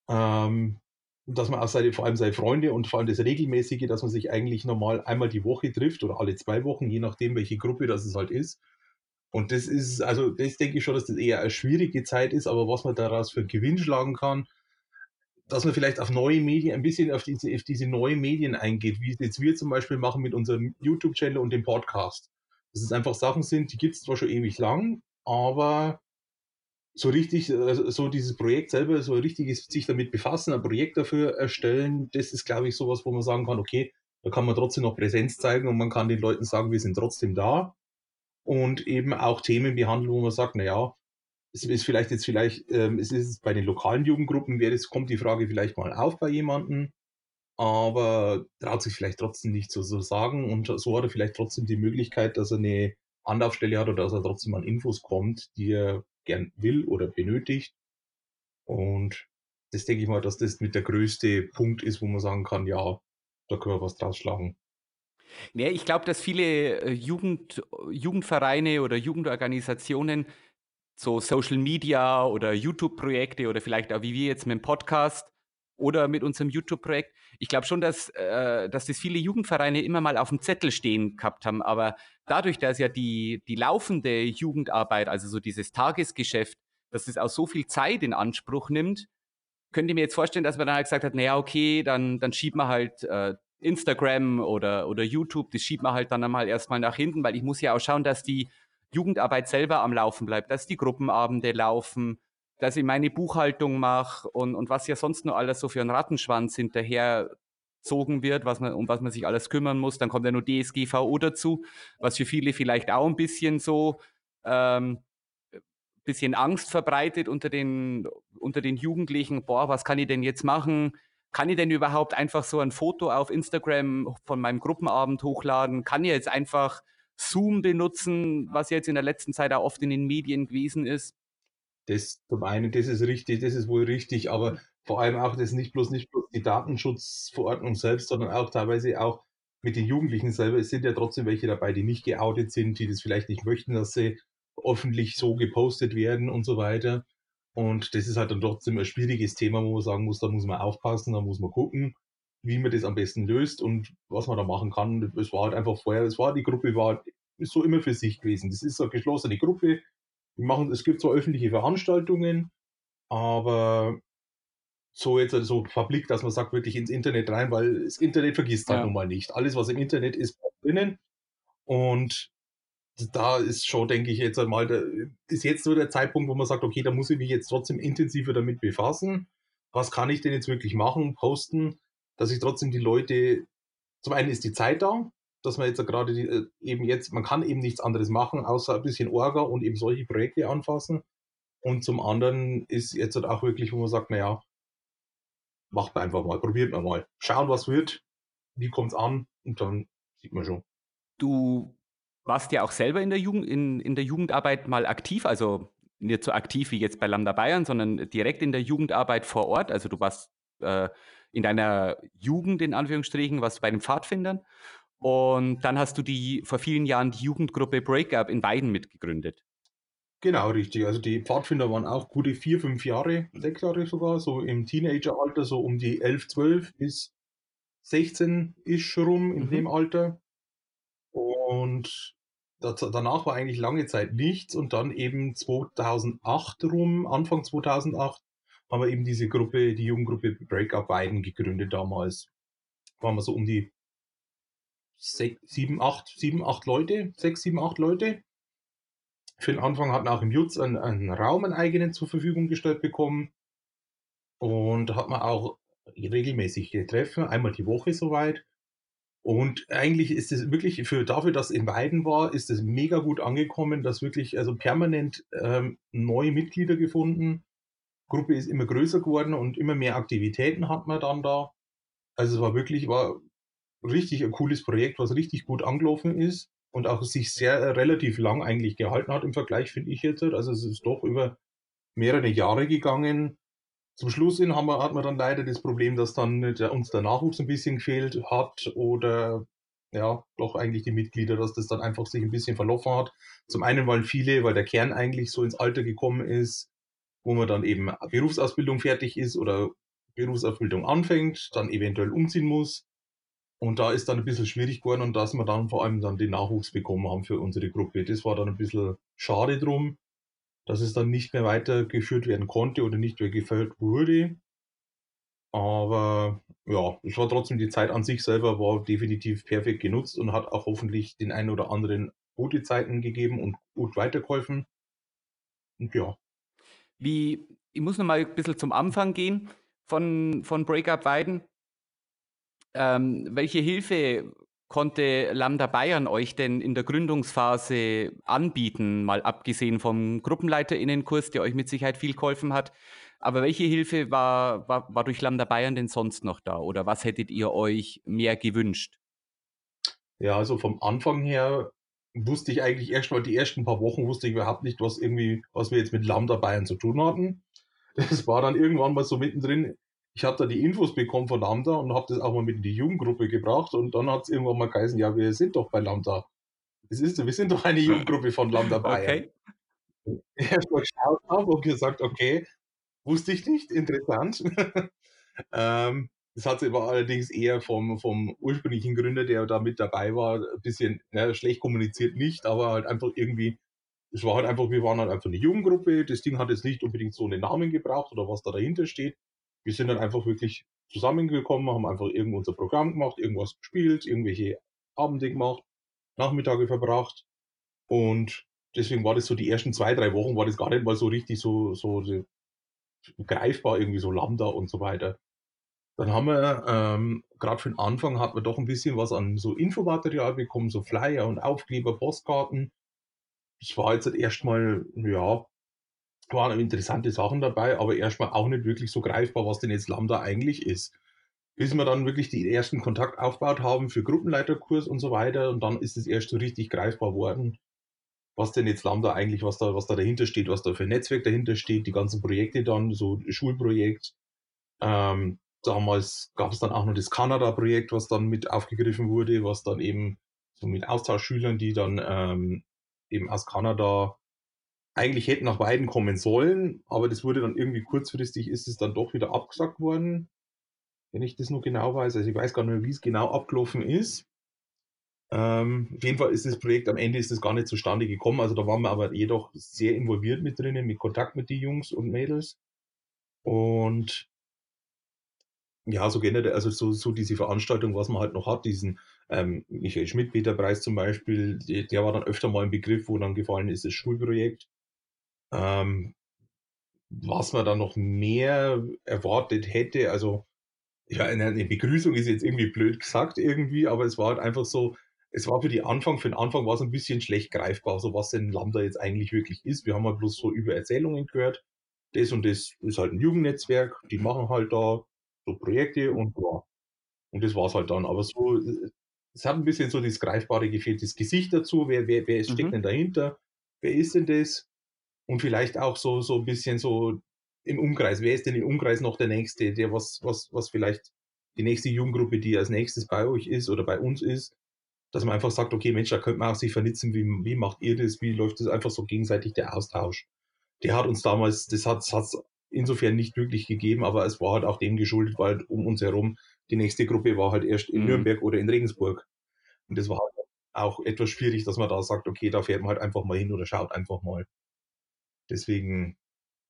Ähm, dass man auch seine, vor allem seine Freunde und vor allem das Regelmäßige, dass man sich eigentlich normal einmal die Woche trifft oder alle zwei Wochen, je nachdem, welche Gruppe das es halt ist. Und das ist, also das denke ich schon, dass das eher eine schwierige Zeit ist, aber was man daraus für einen Gewinn schlagen kann, dass man vielleicht auf neue Medien, ein bisschen auf diese, auf diese neuen Medien eingeht, wie es jetzt wir zum Beispiel machen mit unserem YouTube-Channel und dem Podcast. dass es einfach Sachen sind, die gibt es zwar schon ewig lang, aber so richtig, äh, so dieses Projekt selber, so richtig sich damit befassen, ein Projekt dafür erstellen, das ist, glaube ich, sowas, wo man sagen kann, okay, da kann man trotzdem noch Präsenz zeigen und man kann den Leuten sagen, wir sind trotzdem da. Und eben auch Themen behandeln, wo man sagt, naja, es ist vielleicht jetzt vielleicht, ähm, es ist bei den lokalen Jugendgruppen, wäre das, kommt die Frage vielleicht mal auf bei jemandem, aber traut sich vielleicht trotzdem nicht so, so sagen und so hat er vielleicht trotzdem die Möglichkeit, dass er eine Anlaufstelle hat oder dass er trotzdem an Infos kommt, die er gern will oder benötigt. Und das denke ich mal, dass das mit der größte Punkt ist, wo man sagen kann, ja, da können wir was draus schlagen. Ja, ich glaube, dass viele äh, Jugend, Jugendvereine oder Jugendorganisationen so Social Media oder YouTube-Projekte oder vielleicht auch wie wir jetzt mit dem Podcast oder mit unserem YouTube-Projekt. Ich glaube schon, dass, äh, dass das viele Jugendvereine immer mal auf dem Zettel stehen gehabt haben. Aber dadurch, dass ja die, die laufende Jugendarbeit, also so dieses Tagesgeschäft, dass das auch so viel Zeit in Anspruch nimmt, könnte ich mir jetzt vorstellen, dass man dann halt gesagt hat, naja, okay, dann, dann schiebt man halt äh, Instagram oder, oder YouTube, das schiebt man halt dann einmal erstmal nach hinten, weil ich muss ja auch schauen, dass die Jugendarbeit selber am Laufen bleibt, dass die Gruppenabende laufen, dass ich meine Buchhaltung mache und, und was ja sonst nur alles so für einen Rattenschwanz hinterherzogen wird, was man, um was man sich alles kümmern muss. Dann kommt ja nur DSGVO dazu, was für viele vielleicht auch ein bisschen so ähm, bisschen Angst verbreitet unter den, unter den Jugendlichen. Boah, was kann ich denn jetzt machen? Kann ich denn überhaupt einfach so ein Foto auf Instagram von meinem Gruppenabend hochladen? Kann ich jetzt einfach Zoom benutzen, was jetzt in der letzten Zeit auch oft in den Medien gewesen ist? Das zum einen, das ist richtig, das ist wohl richtig, aber vor allem auch das nicht bloß nicht bloß die Datenschutzverordnung selbst, sondern auch teilweise auch mit den Jugendlichen selber. Es sind ja trotzdem welche dabei, die nicht geoutet sind, die das vielleicht nicht möchten, dass sie öffentlich so gepostet werden und so weiter. Und das ist halt dann trotzdem ein schwieriges Thema, wo man sagen muss, da muss man aufpassen, da muss man gucken, wie man das am besten löst und was man da machen kann. Es war halt einfach vorher, es war die Gruppe war so immer für sich gewesen. Das ist so eine geschlossene Gruppe. Machen, es gibt zwar öffentliche Veranstaltungen, aber so jetzt so publik, dass man sagt, wirklich ins Internet rein, weil das Internet vergisst halt ja. nun mal nicht. Alles, was im Internet ist, drinnen. Und da ist schon, denke ich, jetzt einmal, da ist jetzt so der Zeitpunkt, wo man sagt, okay, da muss ich mich jetzt trotzdem intensiver damit befassen. Was kann ich denn jetzt wirklich machen, posten, dass ich trotzdem die Leute, zum einen ist die Zeit da, dass man jetzt gerade die, äh, eben jetzt, man kann eben nichts anderes machen, außer ein bisschen Orga und eben solche Projekte anfassen. Und zum anderen ist jetzt halt auch wirklich, wo man sagt, naja, macht man einfach mal, probiert man mal. Schauen, was wird, wie kommt es an und dann sieht man schon. Du warst ja auch selber in der, Jugend, in, in der Jugendarbeit mal aktiv, also nicht so aktiv wie jetzt bei Lambda Bayern, sondern direkt in der Jugendarbeit vor Ort. Also du warst äh, in deiner Jugend, in Anführungsstrichen, warst bei den Pfadfindern. Und dann hast du die vor vielen Jahren die Jugendgruppe Breakup in Weiden mitgegründet. Genau, richtig. Also die Pfadfinder waren auch gute vier, fünf Jahre, sechs Jahre sogar, so im Teenageralter, so um die 11, 12 bis 16 ist rum in mhm. dem Alter. Und das, danach war eigentlich lange Zeit nichts und dann eben 2008 rum, Anfang 2008, haben wir eben diese Gruppe, die Jugendgruppe Breakup Weiden gegründet damals. Waren wir so um die sechs, sieben, acht, sieben, acht Leute, sechs, sieben, acht Leute. Für den Anfang hatten auch im Jutz einen, einen Raum, einen eigenen zur Verfügung gestellt bekommen. Und da hat man auch regelmäßig Treffen, einmal die Woche soweit. Und eigentlich ist es wirklich für dafür, dass in Weiden war, ist es mega gut angekommen, dass wirklich also permanent ähm, neue Mitglieder gefunden. Gruppe ist immer größer geworden und immer mehr Aktivitäten hat man dann da. Also es war wirklich, war richtig ein cooles Projekt, was richtig gut angelaufen ist und auch sich sehr äh, relativ lang eigentlich gehalten hat im Vergleich, finde ich jetzt. Also es ist doch über mehrere Jahre gegangen. Zum Schluss haben wir, hat man dann leider das Problem, dass dann der, uns der Nachwuchs ein bisschen gefehlt hat oder ja, doch eigentlich die Mitglieder, dass das dann einfach sich ein bisschen verlaufen hat. Zum einen, weil viele, weil der Kern eigentlich so ins Alter gekommen ist, wo man dann eben Berufsausbildung fertig ist oder Berufsausbildung anfängt, dann eventuell umziehen muss. Und da ist dann ein bisschen schwierig geworden und dass wir dann vor allem dann den Nachwuchs bekommen haben für unsere Gruppe. Das war dann ein bisschen schade drum, dass es dann nicht mehr weitergeführt werden konnte oder nicht mehr gefällt wurde. Aber ja, es war trotzdem die Zeit an sich selber war definitiv perfekt genutzt und hat auch hoffentlich den einen oder anderen gute Zeiten gegeben und gut weitergeholfen. Und ja. Wie, ich muss noch mal ein bisschen zum Anfang gehen von, von Breakup Weiden. Ähm, welche Hilfe konnte Lambda Bayern euch denn in der Gründungsphase anbieten, mal abgesehen vom GruppenleiterInnenkurs, der euch mit Sicherheit viel geholfen hat? Aber welche Hilfe war, war, war durch Lambda Bayern denn sonst noch da? Oder was hättet ihr euch mehr gewünscht? Ja, also vom Anfang her wusste ich eigentlich erst mal die ersten paar Wochen wusste ich überhaupt nicht, was irgendwie, was wir jetzt mit Lambda Bayern zu tun hatten. Das war dann irgendwann mal so mittendrin. Ich habe da die Infos bekommen von Lambda und habe das auch mal mit in die Jugendgruppe gebracht und dann hat es irgendwann mal geheißen, ja, wir sind doch bei Lambda. Das ist, wir sind doch eine Jugendgruppe von Lambda Bayern. Okay. [LAUGHS] Erst mal geschaut habe und gesagt, okay, wusste ich nicht, interessant. [LAUGHS] ähm, das hat aber allerdings eher vom, vom ursprünglichen Gründer, der da mit dabei war, ein bisschen ja, schlecht kommuniziert nicht, aber halt einfach irgendwie, es war halt einfach, wir waren halt einfach eine Jugendgruppe, das Ding hat jetzt nicht unbedingt so einen Namen gebraucht oder was da dahinter steht. Wir sind dann einfach wirklich zusammengekommen, haben einfach irgendwo unser Programm gemacht, irgendwas gespielt, irgendwelche Abende gemacht, Nachmittage verbracht und deswegen war das so die ersten zwei, drei Wochen war das gar nicht mal so richtig so, so, so greifbar, irgendwie so Lambda und so weiter. Dann haben wir, ähm, gerade für den Anfang hatten wir doch ein bisschen was an so Infomaterial bekommen, so Flyer und Aufkleber, Postkarten. Das war jetzt erstmal, ja, waren interessante Sachen dabei, aber erstmal auch nicht wirklich so greifbar, was denn jetzt Lambda eigentlich ist. Bis wir dann wirklich die ersten Kontakt aufgebaut haben für Gruppenleiterkurs und so weiter und dann ist es erst so richtig greifbar worden, was denn jetzt Lambda eigentlich, was da, was da dahinter steht, was da für ein Netzwerk dahinter steht, die ganzen Projekte dann, so Schulprojekt, ähm, damals gab es dann auch noch das Kanada-Projekt, was dann mit aufgegriffen wurde, was dann eben so mit Austauschschülern, die dann ähm, eben aus Kanada eigentlich hätten nach Weiden kommen sollen, aber das wurde dann irgendwie kurzfristig, ist es dann doch wieder abgesagt worden, wenn ich das nur genau weiß. Also ich weiß gar nicht mehr, wie es genau abgelaufen ist. Ähm, auf jeden Fall ist das Projekt am Ende ist das gar nicht zustande gekommen. Also da waren wir aber jedoch sehr involviert mit drinnen, mit Kontakt mit den Jungs und Mädels. Und ja, so generell, also so, so diese Veranstaltung, was man halt noch hat, diesen ähm, Michael Schmidt-Peter-Preis zum Beispiel, der, der, war dann öfter mal ein Begriff, wo dann gefallen ist, das Schulprojekt. Ähm, was man dann noch mehr erwartet hätte, also ja, eine Begrüßung ist jetzt irgendwie blöd gesagt irgendwie, aber es war halt einfach so, es war für die Anfang, für den Anfang war es ein bisschen schlecht greifbar, so was denn Lambda jetzt eigentlich wirklich ist. Wir haben halt bloß so über Erzählungen gehört. Das und das ist halt ein Jugendnetzwerk, die machen halt da so Projekte und ja. Und das war's halt dann. Aber so, es hat ein bisschen so das Greifbare gefehlt, das Gesicht dazu, wer, wer, wer steckt mhm. denn dahinter? Wer ist denn das? Und vielleicht auch so, so ein bisschen so im Umkreis. Wer ist denn im Umkreis noch der Nächste, der was, was, was vielleicht die nächste Jugendgruppe, die als nächstes bei euch ist oder bei uns ist, dass man einfach sagt, okay, Mensch, da könnte man auch sich vernetzen, wie, wie macht ihr das, wie läuft das einfach so gegenseitig der Austausch. Der hat uns damals, das hat es insofern nicht wirklich gegeben, aber es war halt auch dem geschuldet, weil um uns herum die nächste Gruppe war halt erst in mhm. Nürnberg oder in Regensburg. Und das war halt auch etwas schwierig, dass man da sagt, okay, da fährt man halt einfach mal hin oder schaut einfach mal. Deswegen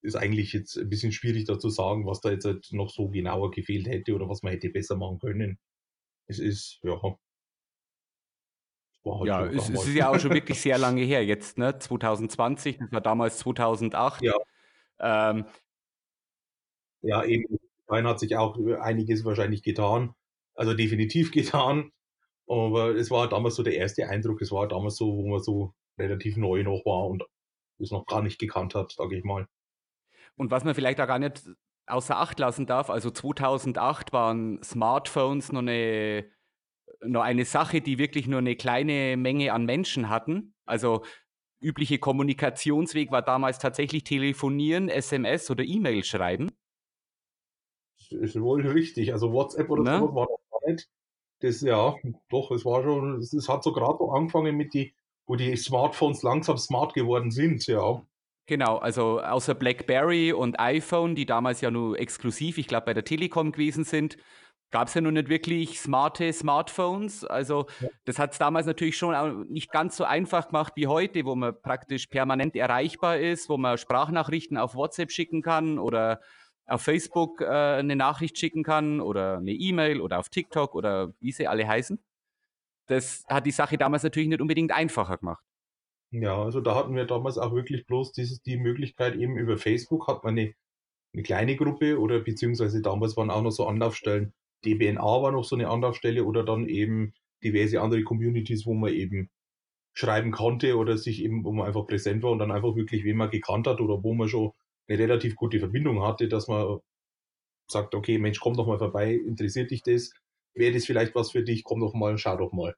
ist eigentlich jetzt ein bisschen schwierig da zu sagen, was da jetzt halt noch so genauer gefehlt hätte oder was man hätte besser machen können. Es ist, ja. Halt ja, es, es, ist ja auch [LAUGHS] schon wirklich sehr lange her jetzt, ne? 2020, das war damals 2008. Ja. Ähm, ja, eben, Bayern hat sich auch einiges wahrscheinlich getan, also definitiv [LAUGHS] getan. Aber es war damals so der erste Eindruck, es war damals so, wo man so relativ neu noch war und es noch gar nicht gekannt hat, sage ich mal. Und was man vielleicht auch gar nicht außer Acht lassen darf, also 2008 waren Smartphones noch eine, noch eine Sache, die wirklich nur eine kleine Menge an Menschen hatten. Also übliche Kommunikationsweg war damals tatsächlich telefonieren, SMS oder E-Mail schreiben ist wohl richtig. Also WhatsApp oder ne? sowas war das nicht. Das, ja, doch, es war schon, es hat so gerade angefangen mit die, wo die Smartphones langsam smart geworden sind, ja. Genau, also außer BlackBerry und iPhone, die damals ja nur exklusiv, ich glaube, bei der Telekom gewesen sind, gab es ja noch nicht wirklich smarte Smartphones. Also ja. das hat es damals natürlich schon nicht ganz so einfach gemacht wie heute, wo man praktisch permanent erreichbar ist, wo man Sprachnachrichten auf WhatsApp schicken kann oder auf Facebook äh, eine Nachricht schicken kann oder eine E-Mail oder auf TikTok oder wie sie alle heißen. Das hat die Sache damals natürlich nicht unbedingt einfacher gemacht. Ja, also da hatten wir damals auch wirklich bloß dieses, die Möglichkeit, eben über Facebook hat man eine, eine kleine Gruppe oder beziehungsweise damals waren auch noch so Anlaufstellen. DBNA war noch so eine Anlaufstelle oder dann eben diverse andere Communities, wo man eben schreiben konnte oder sich eben, wo man einfach präsent war und dann einfach wirklich, wen man gekannt hat oder wo man schon eine relativ gute Verbindung hatte, dass man sagt, okay, Mensch, komm doch mal vorbei, interessiert dich das? Wäre das vielleicht was für dich? Komm doch mal, schau doch mal.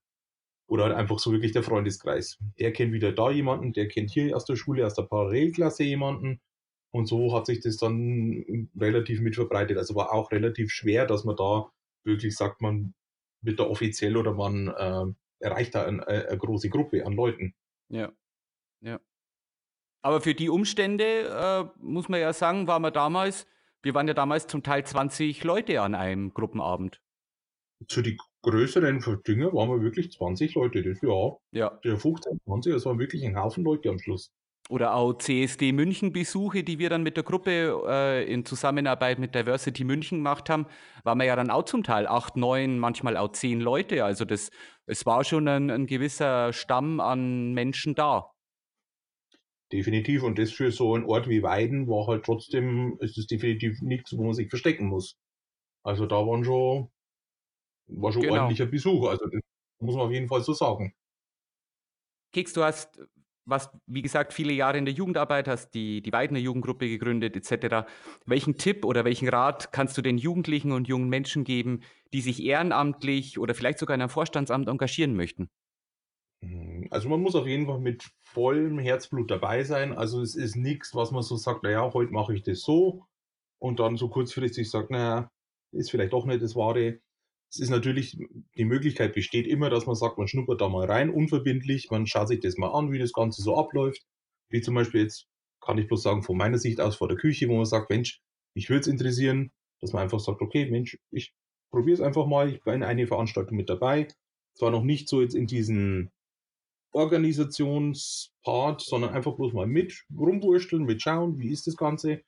Oder halt einfach so wirklich der Freundeskreis. Der kennt wieder da jemanden, der kennt hier aus der Schule, aus der Parallelklasse jemanden. Und so hat sich das dann relativ mit verbreitet. Also war auch relativ schwer, dass man da wirklich sagt, man wird da offiziell oder man äh, erreicht da eine, äh, eine große Gruppe an Leuten. Ja, ja. Aber für die Umstände, äh, muss man ja sagen, waren wir damals, wir waren ja damals zum Teil 20 Leute an einem Gruppenabend. Für die größeren Dinge waren wir wirklich 20 Leute, das ja. Ja. Der 15, 20, das waren wirklich ein Haufen Leute am Schluss. Oder auch CSD München Besuche, die wir dann mit der Gruppe äh, in Zusammenarbeit mit Diversity München gemacht haben, waren wir ja dann auch zum Teil acht, neun, manchmal auch zehn Leute. Also das, es war schon ein, ein gewisser Stamm an Menschen da. Definitiv. Und das für so einen Ort wie Weiden war halt trotzdem, ist es definitiv nichts, wo man sich verstecken muss. Also da waren schon, war schon Genau. ordentlicher Besuch. Also das muss man auf jeden Fall so sagen. Keks, du hast, was, wie gesagt, viele Jahre in der Jugendarbeit, hast die, die Weidener Jugendgruppe gegründet, etc. Welchen Tipp oder welchen Rat kannst du den Jugendlichen und jungen Menschen geben, die sich ehrenamtlich oder vielleicht sogar in einem Vorstandsamt engagieren möchten? Mhm. Also man muss auf jeden Fall mit vollem Herzblut dabei sein. Also es ist nichts, was man so sagt, naja, heute mache ich das so und dann so kurzfristig sagt, naja, ist vielleicht doch nicht das Wahre. Es ist natürlich, die Möglichkeit besteht immer, dass man sagt, man schnuppert da mal rein, unverbindlich, man schaut sich das mal an, wie das Ganze so abläuft. Wie zum Beispiel jetzt, kann ich bloß sagen, von meiner Sicht aus vor der Küche, wo man sagt, Mensch, mich würde es interessieren, dass man einfach sagt, okay, Mensch, ich probiere es einfach mal, ich bin in eine Veranstaltung mit dabei. Zwar noch nicht so jetzt in diesen Organisationspart, sondern einfach bloß mal mit rumwursteln, mit schauen, wie ist das Ganze.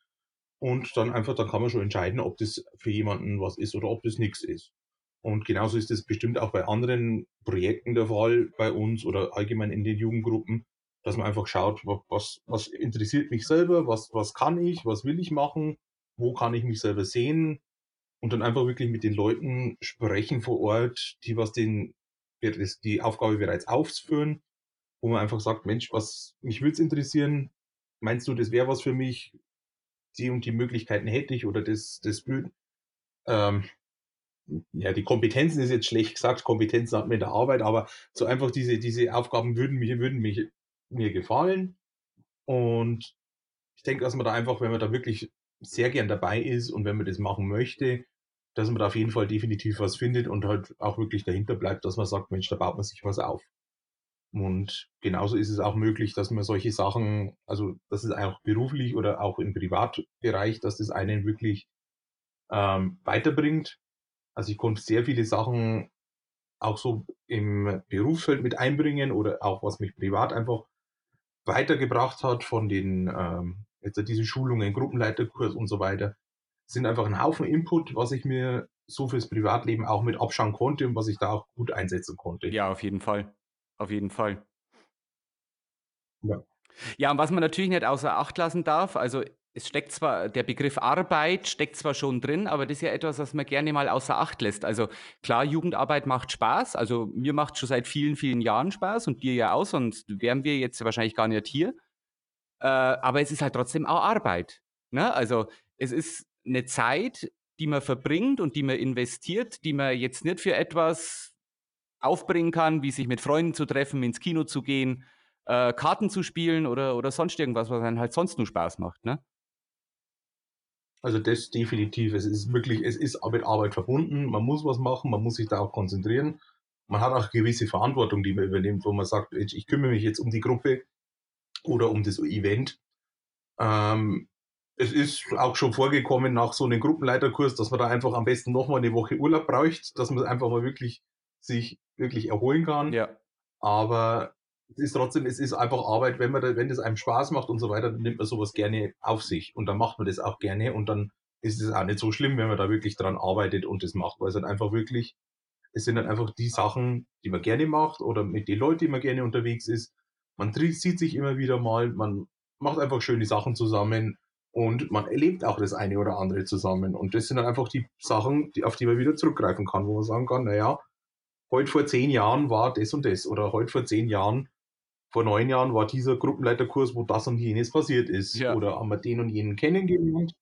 Und dann einfach, dann kann man schon entscheiden, ob das für jemanden was ist oder ob das nichts ist. Und genauso ist es bestimmt auch bei anderen Projekten der Fall bei uns oder allgemein in den Jugendgruppen, dass man einfach schaut, wa- was, was interessiert mich selber, was, was kann ich, was will ich machen, wo kann ich mich selber sehen? Und dann einfach wirklich mit den Leuten sprechen vor Ort, die was den, die Aufgabe bereits ausführen, wo man einfach sagt, Mensch, was mich würde es interessieren, meinst du, das wäre was für mich, die und die Möglichkeiten hätte ich oder das, das würde, ähm, ja, die Kompetenzen ist jetzt schlecht gesagt, Kompetenzen hat man in der Arbeit, aber so einfach diese, diese Aufgaben würden mir, würden mich, mir gefallen. Und ich denke, dass man da einfach, wenn man da wirklich sehr gern dabei ist und wenn man das machen möchte, dass man da auf jeden Fall definitiv was findet und halt auch wirklich dahinter bleibt, dass man sagt, Mensch, da baut man sich was auf. Und genauso ist es auch möglich, dass man solche Sachen, also das ist auch beruflich oder auch im Privatbereich, dass das einen wirklich ähm, weiterbringt. Also ich konnte sehr viele Sachen auch so im Berufsfeld mit einbringen oder auch was mich privat einfach weitergebracht hat von den ähm, jetzt diese Schulungen, Gruppenleiterkurs und so weiter. Sind einfach ein Haufen Input, was ich mir so fürs Privatleben auch mit abschauen konnte und was ich da auch gut einsetzen konnte. Ja, auf jeden Fall. Auf jeden Fall. Ja. Ja, und was man natürlich nicht außer Acht lassen darf, also es steckt zwar, der Begriff Arbeit steckt zwar schon drin, aber das ist ja etwas, was man gerne mal außer Acht lässt. Also klar, Jugendarbeit macht Spaß. Also mir macht schon seit vielen, vielen Jahren Spaß und dir ja auch, sonst wären wir jetzt wahrscheinlich gar nicht hier. Äh, aber es ist halt trotzdem auch Arbeit. Ne? Also es ist eine Zeit, die man verbringt und die man investiert, die man jetzt nicht für etwas aufbringen kann, wie sich mit Freunden zu treffen, ins Kino zu gehen, äh, Karten zu spielen oder, oder sonst irgendwas, was einem halt sonst nur Spaß macht. Ne? Also das definitiv. Es ist wirklich, es ist mit Arbeit verbunden. Man muss was machen, man muss sich da auch konzentrieren. Man hat auch gewisse Verantwortung, die man übernimmt, wo man sagt, ich kümmere mich jetzt um die Gruppe oder um das Event. Ähm, es ist auch schon vorgekommen nach so einem Gruppenleiterkurs, dass man da einfach am besten nochmal eine Woche Urlaub braucht, dass man einfach mal wirklich sich wirklich erholen kann. Ja, Aber es ist trotzdem, es ist einfach Arbeit, wenn man da, wenn das einem Spaß macht und so weiter, dann nimmt man sowas gerne auf sich und dann macht man das auch gerne und dann ist es auch nicht so schlimm, wenn man da wirklich dran arbeitet und das macht, weil es dann einfach wirklich, es sind dann einfach die Sachen, die man gerne macht oder mit den Leuten, die man gerne unterwegs ist, man sieht sich immer wieder mal, man macht einfach schöne Sachen zusammen und man erlebt auch das eine oder andere zusammen. Und das sind dann einfach die Sachen, die, auf die man wieder zurückgreifen kann, wo man sagen kann, naja, heute vor zehn Jahren war das und das oder heute vor zehn Jahren, vor neun Jahren war dieser Gruppenleiterkurs, wo das und jenes passiert ist. Ja. Oder haben wir den und jenen kennengelernt.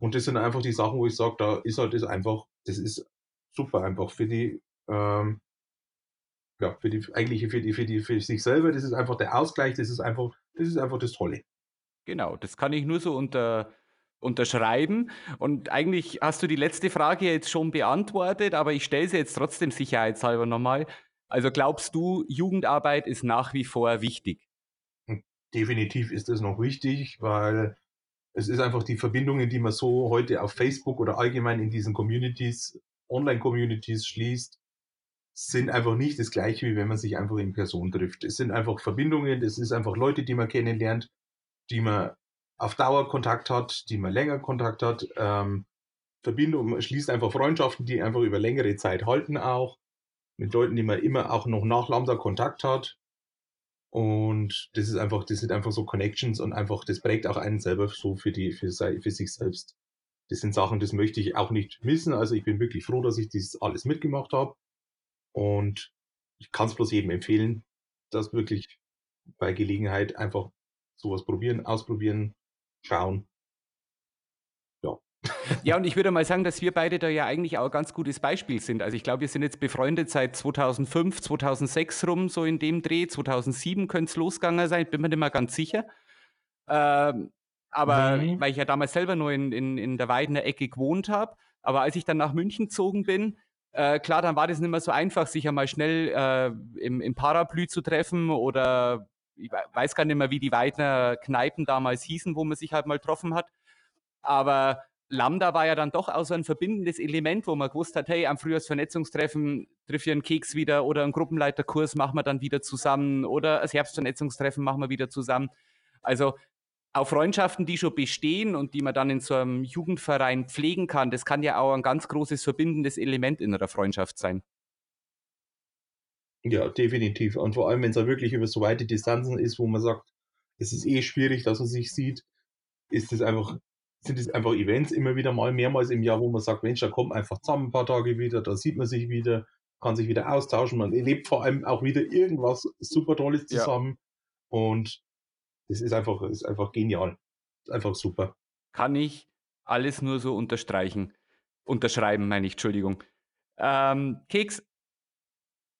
Und das sind einfach die Sachen, wo ich sage, da ist halt das einfach, das ist super einfach für die, ähm, ja, für die eigentliche, für die, für die, für sich selber. Das ist einfach der Ausgleich, das ist einfach, das ist einfach das Tolle. Genau, das kann ich nur so unter, unterschreiben. Und eigentlich hast du die letzte Frage jetzt schon beantwortet, aber ich stelle sie jetzt trotzdem sicherheitshalber nochmal. Also glaubst du, Jugendarbeit ist nach wie vor wichtig? Hm, definitiv ist es noch wichtig, weil es ist einfach die Verbindungen, die man so heute auf Facebook oder allgemein in diesen Communities, Online-Communities schließt, sind einfach nicht das gleiche, wie wenn man sich einfach in Person trifft. Es sind einfach Verbindungen, es ist einfach Leute, die man kennenlernt, die man auf Dauer Kontakt hat, die man länger Kontakt hat. Ähm, Verbindung, man schließt einfach Freundschaften, die einfach über längere Zeit halten auch. Mit Leuten, die man immer auch noch nach Lambda Kontakt hat. Und das ist einfach, das sind einfach so Connections und einfach, das prägt auch einen selber so für die, für, für sich selbst. Das sind Sachen, das möchte ich auch nicht missen. Also ich bin wirklich froh, dass ich das alles mitgemacht habe. Und ich kann es bloß jedem empfehlen, dass wirklich bei Gelegenheit einfach sowas probieren, ausprobieren, schauen. Ja. Ja, und ich würde mal sagen, dass wir beide da ja eigentlich auch ein ganz gutes Beispiel sind. Also ich glaube, wir sind jetzt befreundet seit 2005, 2006 rum, so in dem Dreh. 2007 könnte es losgegangen sein, bin mir nicht mehr ganz sicher. Ähm, aber mhm. weil ich ja damals selber nur in, in, in der Weidener Ecke gewohnt habe. Aber als ich dann nach München gezogen bin, äh, klar, dann war das nicht mehr so einfach, sich einmal schnell äh, im, im Parapluie zu treffen oder ich weiß gar nicht mehr, wie die Weidner Kneipen damals hießen, wo man sich halt mal getroffen hat. Aber Lambda war ja dann doch auch so ein verbindendes Element, wo man gewusst hat, hey, am Frühjahrsvernetzungstreffen triff ich einen Keks wieder oder einen Gruppenleiterkurs machen wir dann wieder zusammen oder das Herbstvernetzungstreffen machen wir wieder zusammen. Also auch Freundschaften, die schon bestehen und die man dann in so einem Jugendverein pflegen kann, das kann ja auch ein ganz großes verbindendes Element in einer Freundschaft sein. Ja, definitiv. Und vor allem, wenn es ja wirklich über so weite Distanzen ist, wo man sagt, es ist eh schwierig, dass man sich sieht, ist es einfach, sind es einfach Events immer wieder mal, mehrmals im Jahr, wo man sagt, Mensch, da kommt einfach zusammen ein paar Tage wieder, da sieht man sich wieder, kann sich wieder austauschen, man erlebt vor allem auch wieder irgendwas super Tolles zusammen. Ja. Und das ist einfach, ist einfach genial. Ist einfach super. Kann ich alles nur so unterstreichen. Unterschreiben, meine ich, Entschuldigung. Ähm, Keks,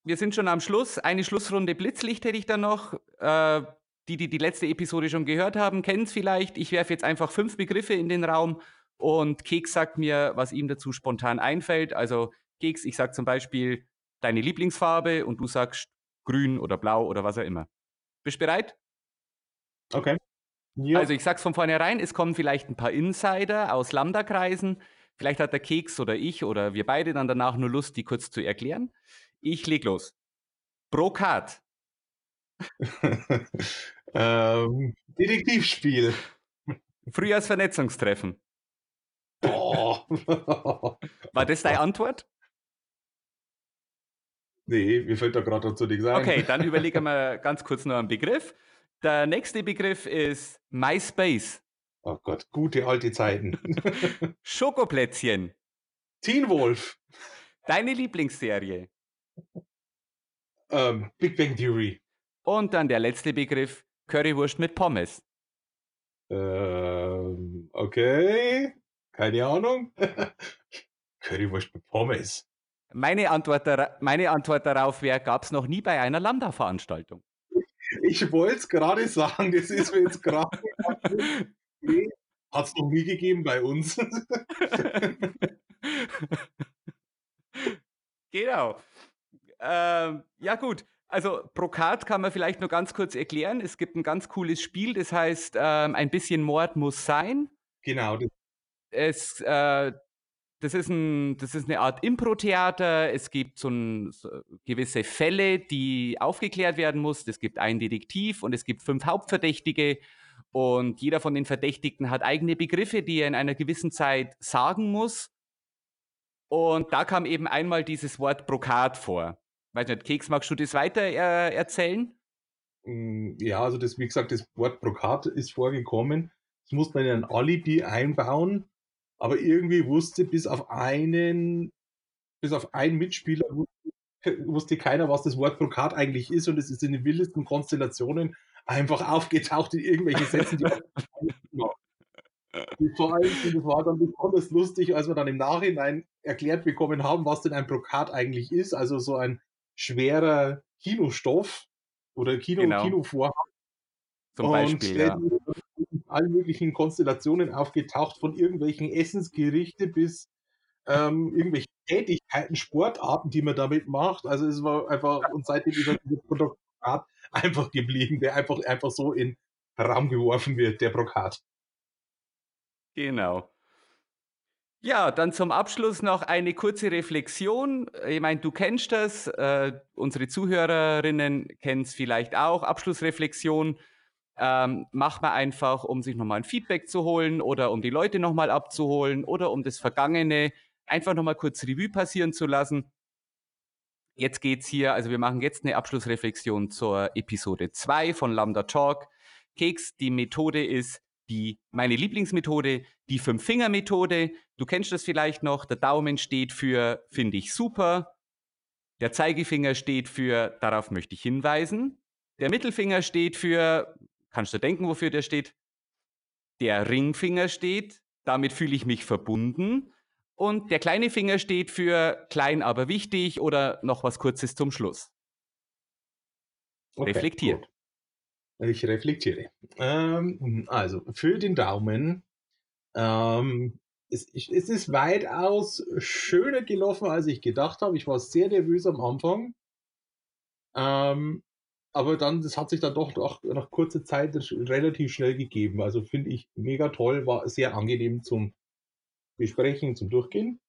wir sind schon am Schluss. Eine Schlussrunde Blitzlicht hätte ich dann noch. Äh, die, die die letzte Episode schon gehört haben, kennen es vielleicht. Ich werfe jetzt einfach fünf Begriffe in den Raum und Keks sagt mir, was ihm dazu spontan einfällt. Also Keks, ich sage zum Beispiel deine Lieblingsfarbe und du sagst grün oder blau oder was auch immer. Bist du bereit? Okay. Ja. Also ich sag's von vornherein, es kommen vielleicht ein paar Insider aus Lambda-Kreisen. Vielleicht hat der Keks oder ich oder wir beide dann danach nur Lust, die kurz zu erklären. Ich leg los. Brokat. [LAUGHS] ähm, Detektivspiel. Frühjahrsvernetzungstreffen. Boah. War das deine Antwort? Nee, mir fällt da gerade dazu nichts ein. Okay, dann [LAUGHS] überlegen wir ganz kurz noch einen Begriff. Der nächste Begriff ist MySpace. Oh Gott, gute alte Zeiten. [LAUGHS] Schokoplätzchen. Teen Wolf. Deine Lieblingsserie. Ähm, Big Bang Theory. Und dann der letzte Begriff, Currywurst mit Pommes. Ähm, okay. Keine Ahnung. [LAUGHS] Currywurst mit Pommes. Meine Antwort, meine Antwort darauf wäre, gab es noch nie bei einer Lambda-Veranstaltung. Ich wollte es gerade sagen, das ist mir jetzt gerade. nee, hat es noch nie gegeben bei uns. [LAUGHS] genau. Ähm, ja, gut. Also Brokat kann man vielleicht nur ganz kurz erklären. Es gibt ein ganz cooles Spiel, das heißt ähm, ein bisschen Mord muss sein. Genau. Es, äh, das, ist ein, das ist eine Art Impro-Theater. Es gibt so, ein, so, gewisse Fälle, die aufgeklärt werden muss. Es gibt einen Detektiv und es gibt fünf Hauptverdächtige. Und jeder von den Verdächtigen hat eigene Begriffe, die er in einer gewissen Zeit sagen muss. Und da kam eben einmal dieses Wort Brokat vor. Weiß nicht, Keks, magst du das weiter äh, erzählen? mm, ja, also das, wie gesagt, das Wort Brokat ist vorgekommen. Das musste man in ein Alibi einbauen, aber irgendwie wusste bis auf einen, bis auf einen Mitspieler wusste, keiner, was das Wort Brokat eigentlich ist und es ist in den wildesten Konstellationen einfach aufgetaucht in irgendwelchen Sätzen, die Vor allem, das war dann besonders lustig, als wir dann im Nachhinein erklärt bekommen haben, was denn ein Brokat eigentlich ist. Also so ein schwerer Kinostoff oder Kino, genau. Kinovorhang. Zum Beispiel, ja. In allen möglichen Konstellationen aufgetaucht, von irgendwelchen Essensgerichte bis ähm, irgendwelche Tätigkeiten, Sportarten, die man damit macht. Also es war einfach, und seitdem ist dieser Produkt [LAUGHS] einfach geblieben, der einfach, einfach so in Raum geworfen wird, der Brokat. Genau. Ja, dann zum Abschluss noch eine kurze Reflexion. Ich meine, du kennst das, äh, unsere Zuhörerinnen kennen es vielleicht auch. Abschlussreflexion ähm, macht man einfach, um sich nochmal ein Feedback zu holen oder um die Leute nochmal abzuholen oder um das Vergangene einfach nochmal kurz Revue passieren zu lassen. Jetzt geht es hier, also wir machen jetzt eine Abschlussreflexion zur Episode 2 von Lambda Talk. Keks, die Methode ist, die, meine Lieblingsmethode, die Fünf-Finger-Methode. Du kennst das vielleicht noch. Der Daumen steht für finde ich super. Der Zeigefinger steht für darauf möchte ich hinweisen. Der Mittelfinger steht für, kannst du denken, wofür der steht? Der Ringfinger steht, damit fühle ich mich verbunden. Und der kleine Finger steht für klein, aber wichtig oder noch was Kurzes zum Schluss. Okay, Reflektiert. Gut. Ich reflektiere. Ähm, also, für den Daumen. Ähm, es, es, ist weitaus schöner gelaufen, als ich gedacht habe. Ich war sehr nervös am Anfang. Ähm, aber dann, das hat sich dann doch nach, nach kurzer Zeit relativ schnell gegeben. Also finde ich mega toll, war sehr angenehm zum Besprechen, zum Durchgehen.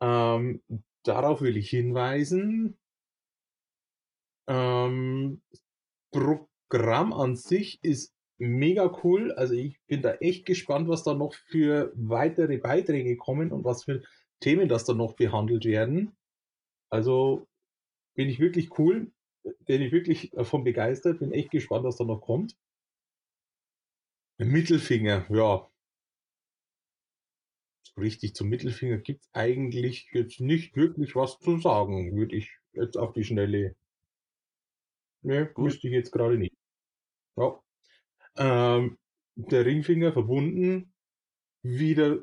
Ähm, darauf will ich hinweisen. Ähm, Programm an sich ist mega cool. Also ich bin da echt gespannt, was da noch für weitere Beiträge kommen und was für Themen das da noch behandelt werden. Also bin ich wirklich cool, bin ich wirklich davon begeistert, bin echt gespannt, was da noch kommt. Mittelfinger, ja. Richtig zum Mittelfinger gibt es eigentlich jetzt nicht wirklich was zu sagen, würde ich jetzt auf die Schnelle Ne, wüsste ich jetzt gerade nicht. Ja. Ähm, der Ringfinger verbunden, wieder